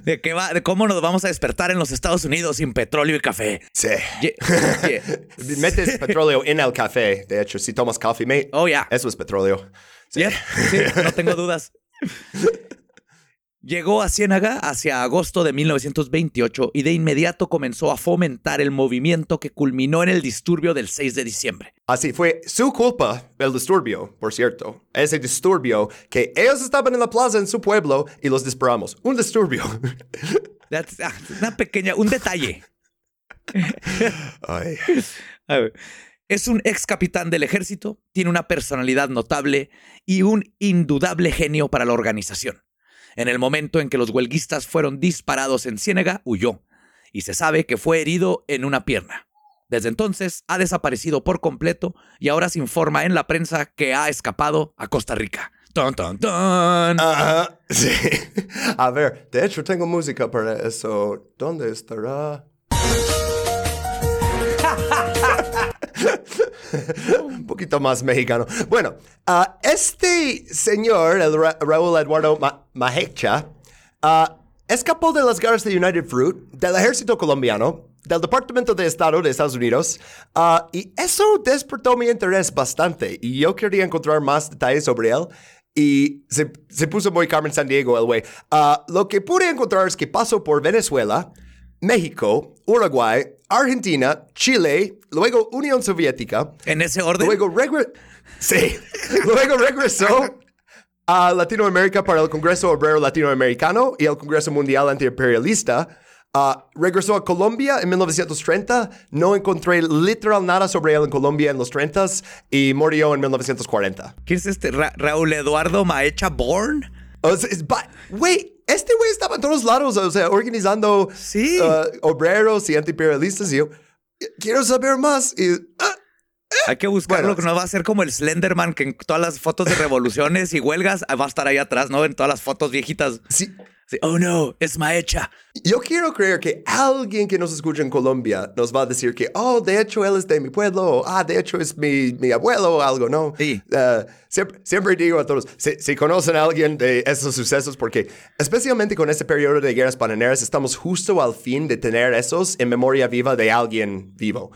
¿De qué va? ¿De cómo nos vamos a despertar en los Estados Unidos sin petróleo y café? Sí. Ye- ye- Metes petróleo en el café, de hecho, si tomas coffee mate, Oh, yeah. eso es petróleo. Sí. Sí, no tengo dudas. Llegó a Ciénaga hacia agosto de 1928 y de inmediato comenzó a fomentar el movimiento que culminó en el disturbio del 6 de diciembre. Así fue su culpa el disturbio, por cierto. Ese disturbio que ellos estaban en la plaza en su pueblo y los disparamos. Un disturbio. That's- ah, una pequeña, un detalle. Ay. A ver, Es un ex capitán del ejército, tiene una personalidad notable y un indudable genio para la organización. En el momento en que los huelguistas fueron disparados en Ciénaga, huyó y se sabe que fue herido en una pierna. Desde entonces ha desaparecido por completo y ahora se informa en la prensa que ha escapado a Costa Rica. ¡Ton, ton, ton! Ajá, sí. A ver, de hecho tengo música para eso. ¿Dónde estará? Un poquito más mexicano. Bueno, ah, este señor, el Ra- Raúl Eduardo Ma- ah, escapó de las garras de United Fruit, del ejército colombiano, del Departamento de Estado de Estados Unidos, ah, y eso despertó mi interés bastante. Y yo quería encontrar más detalles sobre él. Y se, puso muy Carmen San Diego el güey. Lo que pude encontrar es que pasó por Venezuela, México, Uruguay, Argentina, Chile, luego Unión Soviética, En ese orden, luego, regre- sí. luego regresó a Latinoamérica para el Congreso Obrero Latinoamericano y el Congreso Mundial Antiimperialista. Ah, regresó a Colombia en 1930. No encontré literal nada sobre él en Colombia en los 30s y murió en 1940. ¿quién es este? Ra- Raúl Eduardo Maecha Born. O sea, es- Güey, este güey estaba en todos lados, o sea, organizando Sí. ah, obreros y antiimperialistas. Y yo, quiero saber más. Y, ah, Hay que buscarlo, Bueno. que no va a ser como el Slenderman, que en todas las fotos de revoluciones y huelgas va a estar ahí atrás, ¿no? En todas las fotos viejitas. sí, Sí, oh no, es Maecha. Yo quiero creer que alguien que nos escucha en Colombia nos va a decir que, oh, de hecho él es de mi pueblo, o ah, de hecho es mi, mi abuelo o algo, ¿no? Sí. Eh, siempre, digo a todos, si, conocen a alguien de esos sucesos, porque especialmente con este periodo de guerras bananeras, estamos justo al fin de tener esos en memoria viva de alguien vivo.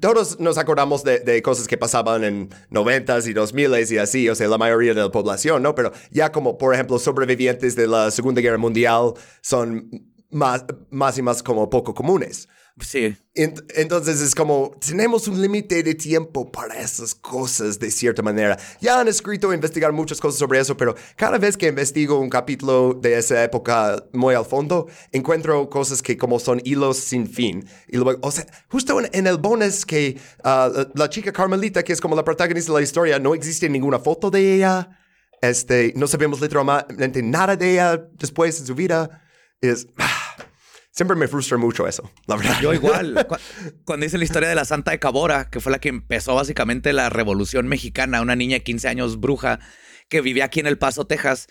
Todos nos acordamos de, cosas que pasaban en noventas y dos miles y así, o sea, la mayoría de la población, ¿no? Pero ya como, por ejemplo, sobrevivientes de la Segunda Guerra Mundial son más y más como poco comunes. Sí. Ent- Entonces es como, tenemos un límite de tiempo para esas cosas de cierta manera. Ya han escrito, investigar muchas cosas sobre eso, pero cada vez que investigo un capítulo de esa época muy al fondo, encuentro cosas que como son hilos sin fin. Y luego, o sea, justo en, en el bonus que ah, la, chica Carmelita, que es como la protagonista de la historia, no existe ninguna foto de ella. Este, no sabemos literalmente nada de ella después en su vida. Es... siempre me frustra mucho eso, la verdad. Yo igual. Cu- Cuando dice la historia de la Santa de Cabora, que fue la que empezó básicamente la Revolución Mexicana, una niña de 15 años bruja que vivía aquí en El Paso, Texas.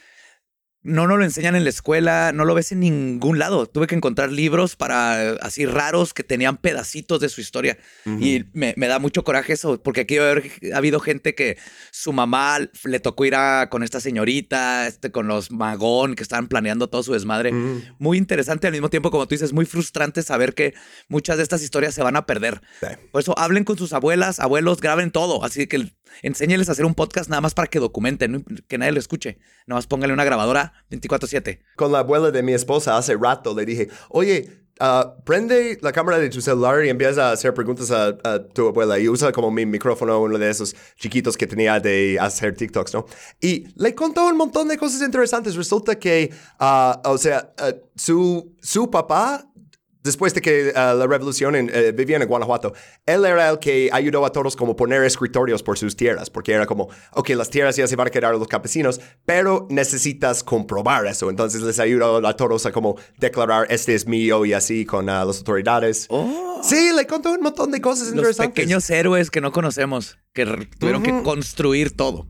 No nos lo enseñan en la escuela, no lo ves en ningún lado. Tuve que encontrar libros para así raros que tenían pedacitos de su historia. Y me, me da mucho coraje eso, porque aquí ha habido gente que su mamá le tocó ir a, con esta señorita, este, con los magón que estaban planeando todo su desmadre. Muy interesante al mismo tiempo, como tú dices, muy frustrante saber que muchas de estas historias se van a perder. Sí. Por eso hablen con sus abuelas, abuelos, graben todo. Así que enséñenles a hacer un podcast nada más para que documenten, que nadie lo escuche. Nada más pónganle una grabadora 24-7. Con la abuela de mi esposa hace rato le dije, oye, ah, prende la cámara de tu celular y empieza a hacer preguntas a, a tu abuela y usa como mi micrófono, uno de esos chiquitos que tenía de hacer TikToks, ¿no? Y le contó un montón de cosas interesantes. Resulta que, ah, o sea, ah, su, su papá después de que ah, la revolución en, eh, vivía en Guanajuato, él era el que ayudó a todos como poner escritorios por sus tierras, porque era como, ok, las tierras ya se van a quedar a los campesinos, pero necesitas comprobar eso. Entonces les ayudó a todos a como declarar, este es mío y así con ah, las autoridades. Sí, le contó un montón de cosas Los interesantes. pequeños héroes que no conocemos, que tuvieron que construir todo.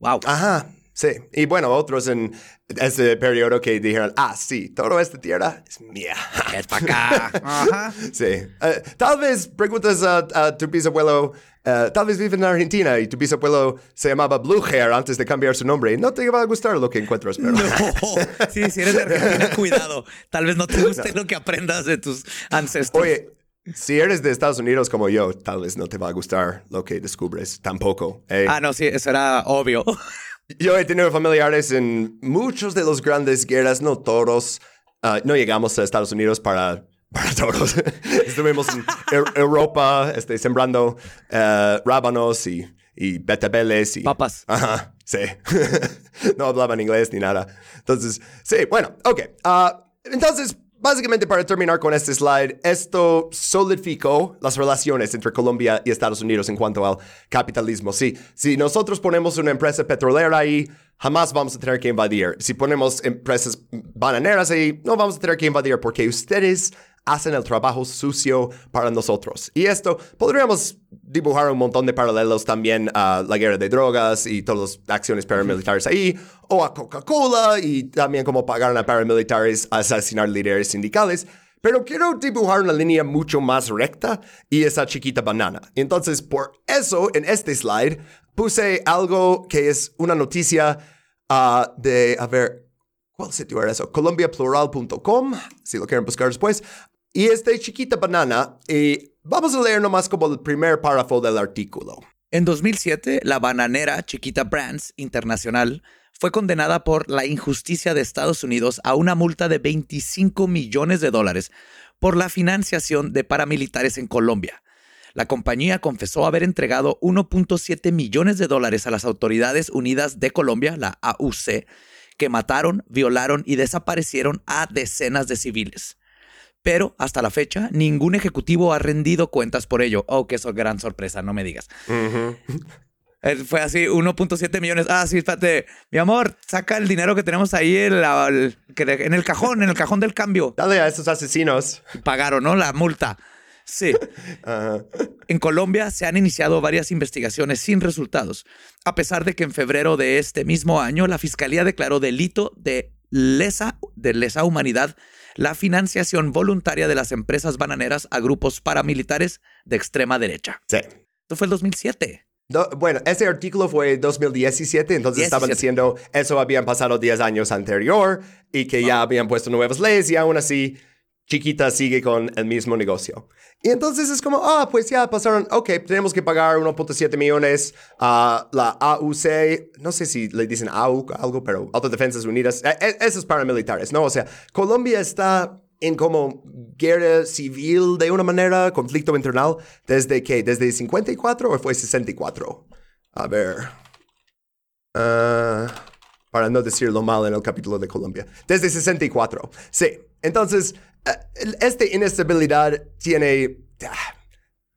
Wow. Ajá, sí. Y bueno, otros en ese periodo que dijeron, ah, sí, toda esta tierra es mía. Es para acá. Ajá. Sí. Eh, tal vez preguntas a, a tu bisabuelo, eh, tal vez vive en Argentina y tu bisabuelo se llamaba Blue Hair antes de cambiar su nombre. No te va a gustar lo que encuentras, pero... Sí, si eres de Argentina, cuidado. Tal vez no te guste lo que aprendas de tus ancestros. Oye, si eres de Estados Unidos como yo, tal vez no te va a gustar lo que descubres tampoco. eh. Ah, no, sí, eso era obvio. Yo he tenido familiares en muchos de los grandes guerras, no todos. Ah, no llegamos a Estados Unidos para, para todos. Estuvimos en Eu- Europa este, sembrando eh, rábanos y, y betabeles y... Papas. Ajá, sí. no hablaban inglés ni nada. Entonces, sí, bueno, ok. Ah, entonces, básicamente para terminar con este slide, esto solidificó las relaciones entre Colombia y Estados Unidos en cuanto al capitalismo. Sí, si nosotros ponemos una empresa petrolera ahí, jamás vamos a tener que invadir. Si ponemos empresas bananeras ahí, no vamos a tener que invadir porque ustedes hacen el trabajo sucio para nosotros. Y esto podríamos dibujar un montón de paralelos también a la guerra de drogas y todas las acciones paramilitares ahí, o a Coca-Cola y también cómo pagaron a paramilitares a asesinar líderes sindicales. Pero quiero dibujar una línea mucho más recta y esa chiquita banana. Entonces, por eso, en este slide, puse algo que es una noticia ah, de, a ver, ¿Cuál sitio era eso? colombiaplural.com, si lo quieren buscar después. Y es de chiquita banana. Y vamos a leer nomás como el primer párrafo del artículo. En 2007, la bananera Chiquita Brands Internacional fue condenada por la injusticia de Estados Unidos a una multa de 25 millones de dólares por la financiación de paramilitares en Colombia. La compañía confesó haber entregado 1.7 millones de dólares a las autoridades unidas de Colombia, la AUC, que mataron, violaron y desaparecieron a decenas de civiles. Pero hasta la fecha, ningún ejecutivo ha rendido cuentas por ello. Oh, que eso gran sorpresa, no me digas. Eh, Fue así, 1.7 millones. Ah, sí, espérate. Mi amor, saca el dinero que tenemos ahí la- en el cajón, en el cajón del cambio. Dale a esos asesinos. Pagaron, ¿no? La multa. Sí. En Colombia se han iniciado varias investigaciones sin resultados, a pesar de que en febrero de este mismo año la Fiscalía declaró delito de lesa, de lesa humanidad la financiación voluntaria de las empresas bananeras a grupos paramilitares de extrema derecha. Sí. Esto fue el 2007. No, bueno, ese artículo fue 2017, entonces estaban 17. diciendo eso habían pasado 10 años anterior y que ya habían puesto nuevas leyes y aún así Chiquita sigue con el mismo negocio. Y entonces es como, ah, pues ya pasaron, ok, tenemos que pagar 1.7 millones a la AUC, no sé si le dicen AUC algo, pero Autodefensas Unidas, eh, eh, esos paramilitares, ¿no? O sea, Colombia está en como guerra civil de una manera, conflicto internal, desde que, desde 54 o fue 64? A ver. Ah, para no decirlo mal en el capítulo de Colombia. Desde 64. Sí. Entonces, esta inestabilidad tiene, ah,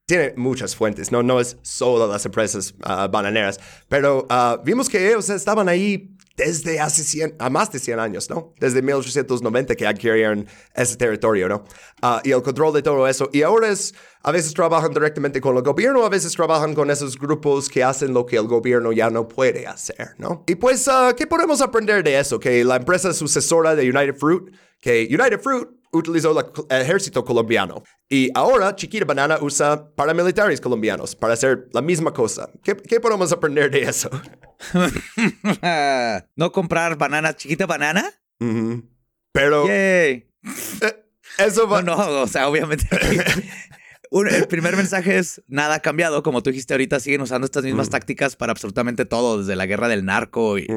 tiene muchas fuentes, no, no es solo las empresas ah, bananeras, pero ah, vimos que ellos estaban ahí desde hace 100, a más de 100 años, ¿no? Desde 1890 que adquirieron ese territorio, ¿no? Ah, y el control de todo eso. Y ahora es, a veces trabajan directamente con el gobierno, a veces trabajan con esos grupos que hacen lo que el gobierno ya no puede hacer, ¿no? Y pues, ah, ¿qué podemos aprender de eso? Que la empresa sucesora de United Fruit, que United Fruit utilizó el ejército colombiano. Y ahora Chiquita Banana usa paramilitares colombianos para hacer la misma cosa. ¿Qué, qué podemos aprender de eso? ¿No comprar banana, chiquita banana? Ujú. Pero Yay. eh, eso va... No, no, o sea, obviamente. Un- el primer mensaje es nada ha cambiado. Como tú dijiste ahorita, siguen usando estas mismas tácticas para absolutamente todo, desde la guerra del narco y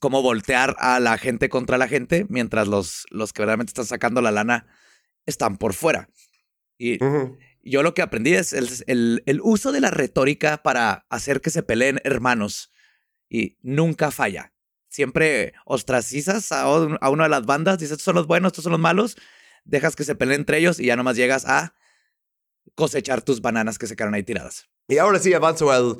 cómo voltear a la gente contra la gente, mientras los, los que verdaderamente están sacando la lana están por fuera. Y yo lo que aprendí es el, el- el uso de la retórica para hacer que se peleen hermanos y nunca falla. Siempre ostracizas a, un- a una de las bandas, dices, estos son los buenos, estos son los malos, dejas que se peleen entre ellos y ya nomás llegas a cosechar tus bananas que se quedaron ahí tiradas. Y ahora sí avanzo al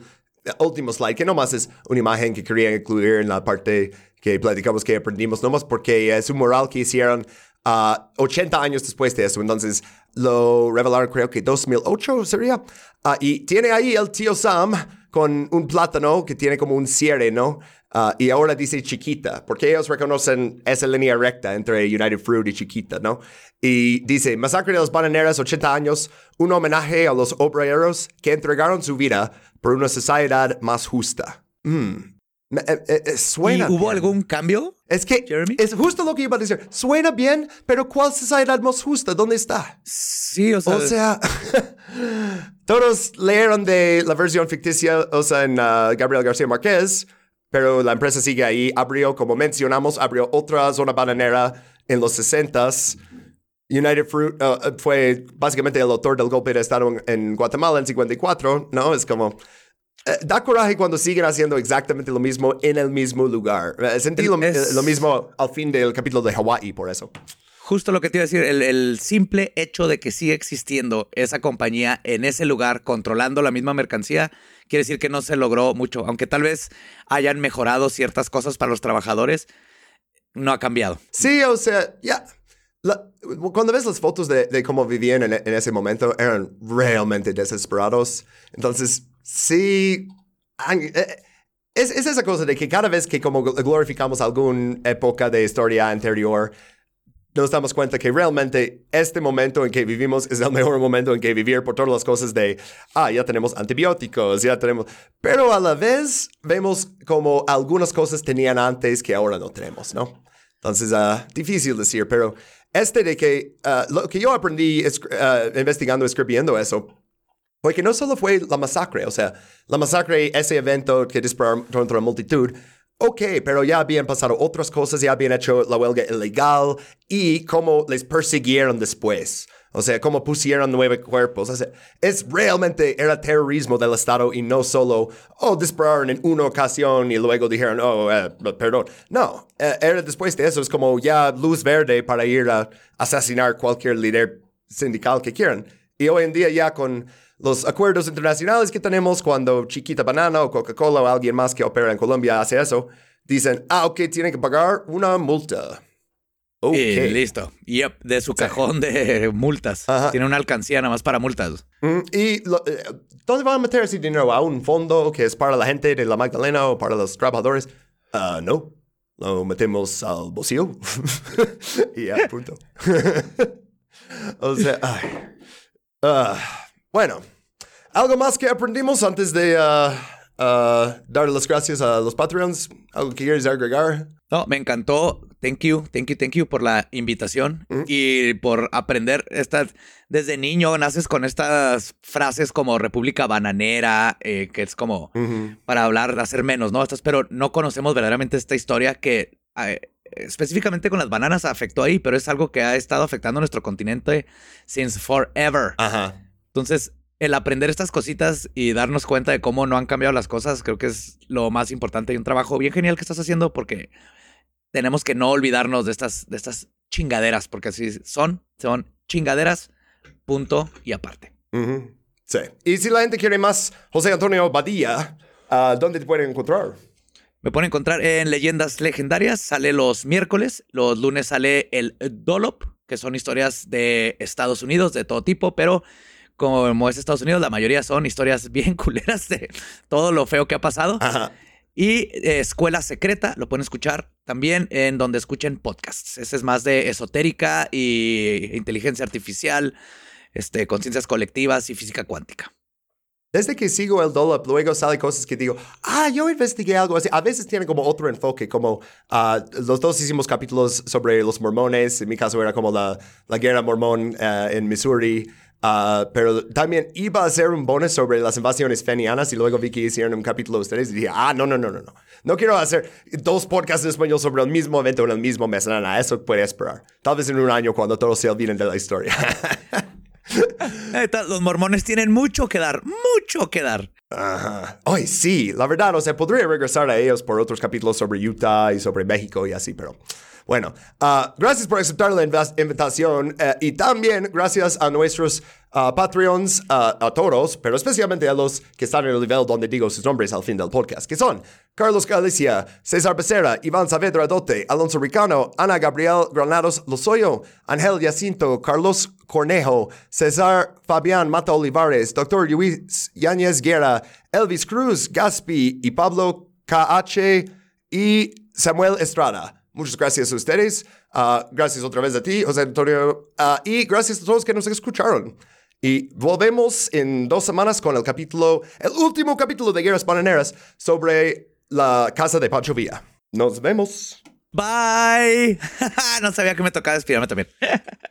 último slide, que nomás es una imagen que quería incluir en la parte que platicamos que aprendimos, nomás porque es un mural que hicieron ah, 80 años después de eso. Entonces lo revelaron, creo que 2008 sería. Ah, y tiene ahí el tío Sam con un plátano que tiene como un cierre, ¿no? Ah, y ahora dice chiquita, porque ellos reconocen esa línea recta entre United Fruit y chiquita, ¿no? Y dice, Masacre de los Bananeras, 80 años, un homenaje a los obreros que entregaron su vida por una sociedad más justa. Mm. Eh, eh, eh, suena. ¿Y hubo bien. algún cambio? Es que Jeremy? es justo lo que iba a decir. Suena bien, pero ¿cuál sociedad más justa? ¿Dónde está? Sí, o sea, O sea, todos leyeron de la versión ficticia, o sea, en uh, Gabriel García Márquez, pero la empresa sigue ahí. Abrió, como mencionamos, abrió otra zona bananera en los 60s. United Fruit uh, fue básicamente el autor del golpe de Estado en, Guatemala en 54, ¿no? Es como... eh, da coraje cuando siguen haciendo exactamente lo mismo en el mismo lugar. Eh, sentí lo, Es- eh, lo mismo al fin del capítulo de Hawaii, por eso. Justo lo que te iba a decir, el, el simple hecho de que sigue existiendo esa compañía en ese lugar controlando la misma mercancía, quiere decir que no se logró mucho, aunque tal vez hayan mejorado ciertas cosas para los trabajadores, no ha cambiado. Sí, o sea, ya. la- Cuando ves las fotos de, de cómo vivían en, en ese momento, eran realmente desesperados. Entonces, sí. eh, Es, es esa cosa de que cada vez que como gl- glorificamos alguna época de historia anterior, nos damos cuenta que realmente este momento en que vivimos es el mejor momento en que vivir por todas las cosas de, ah, ya tenemos antibióticos, ya tenemos... Pero a la vez vemos como algunas cosas tenían antes que ahora no tenemos, ¿no? Entonces, ah, difícil decir, pero este de que ah, lo que yo aprendí es- ah, investigando, escribiendo eso, fue que no solo fue la masacre, o sea, la masacre, ese evento que dispararon contra la multitud, ok, pero ya habían pasado otras cosas, ya habían hecho la huelga ilegal y cómo les persiguieron después. O sea, cómo pusieron nueve cuerpos. O sea, es realmente era terrorismo del Estado y no solo, oh, dispararon en una ocasión y luego dijeron, oh, eh, perdón. No, eh, era después de eso, es como ya luz verde para ir a asesinar cualquier líder sindical que quieran. Y hoy en día ya con los acuerdos internacionales que tenemos cuando Chiquita Banana o Coca-Cola o alguien más que opera en Colombia hace eso, dicen, ah, ok, tienen que pagar una multa. Y listo. Yep, de su cajón de multas. Ajá. Tiene una alcancía nada más para multas. Mm, ¿Y lo- eh, dónde van a meter ese dinero? ¿A un fondo que es para la gente de la Magdalena o para los trabajadores? Ah, no. Lo metemos al bolsillo. y ya, punto. o sea, ay. Ah, bueno, ¿algo más que aprendimos antes de ah, ah, dar las gracias a los Patreons? ¿Algo que quieres agregar? No, me encantó. Thank you, thank you, thank you por la invitación y por aprender estas. Desde niño naces con estas frases como República Bananera, eh, que es como para hablar, hacer menos, ¿no? Estas, pero no conocemos verdaderamente esta historia que eh, específicamente con las bananas afectó ahí, pero es algo que ha estado afectando a nuestro continente since forever. Ajá. Entonces, el aprender estas cositas y darnos cuenta de cómo no han cambiado las cosas, creo que es lo más importante y un trabajo bien genial que estás haciendo porque tenemos que no olvidarnos de estas, de estas chingaderas, porque así son, son chingaderas, punto y aparte. Sí. Y si la gente quiere más José Antonio Badía, ah, ¿dónde te pueden encontrar? Me pueden encontrar en Leyendas Legendarias, sale los miércoles, los lunes sale el Dolop, que son historias de Estados Unidos de todo tipo, pero como es Estados Unidos, la mayoría son historias bien culeras de todo lo feo que ha pasado. Ajá. Y eh, Escuela Secreta, lo pueden escuchar también en donde escuchen podcasts. Ese es más de esotérica y inteligencia artificial, este, conciencias colectivas y física cuántica. Desde que sigo el Dolop, luego sale cosas que digo, ah, yo investigué algo así. A veces tiene como otro enfoque, como ah, los dos hicimos capítulos sobre los mormones. En mi caso era como la, la guerra mormón eh, en Missouri. Ah, pero también iba a hacer un bonus sobre las invasiones fenianas y luego vi que hicieron un capítulo de ustedes y dije, ah, no, no, no, no, no. No quiero hacer dos podcasts en español sobre el mismo evento en el mismo mes. No, no, eso puede esperar. Tal vez en un año cuando todos se olviden de la historia. Neta, Los mormones tienen mucho que dar, mucho que dar. Ajá. Ay, sí, la verdad, o sea, podría regresar a ellos por otros capítulos sobre Utah y sobre México y así, pero bueno, ah, gracias por aceptar la invitación eh, y también gracias a nuestros ah, Patreons, ah, a todos, pero especialmente a los que están en el nivel donde digo sus nombres al fin del podcast, que son Carlos Galicia, César Becerra, Iván Saavedra Dote, Alonso Ricano, Ana Gabriel Granados Lozoyo, Ángel Jacinto, Carlos Cornejo, César Fabián Mata Olivares, Dr. Luis Yáñez Guerra, Elvis Cruz, Gaspi y Pablo KH y Samuel Estrada. Muchas gracias a ustedes. Ah, gracias otra vez a ti, José Antonio. Ah, y gracias a todos que nos escucharon. Y volvemos en dos semanas con el capítulo, el último capítulo de Guerras Bananeras sobre la casa de Pancho Villa. Nos vemos. Bye. no sabía que me tocaba despedirme también.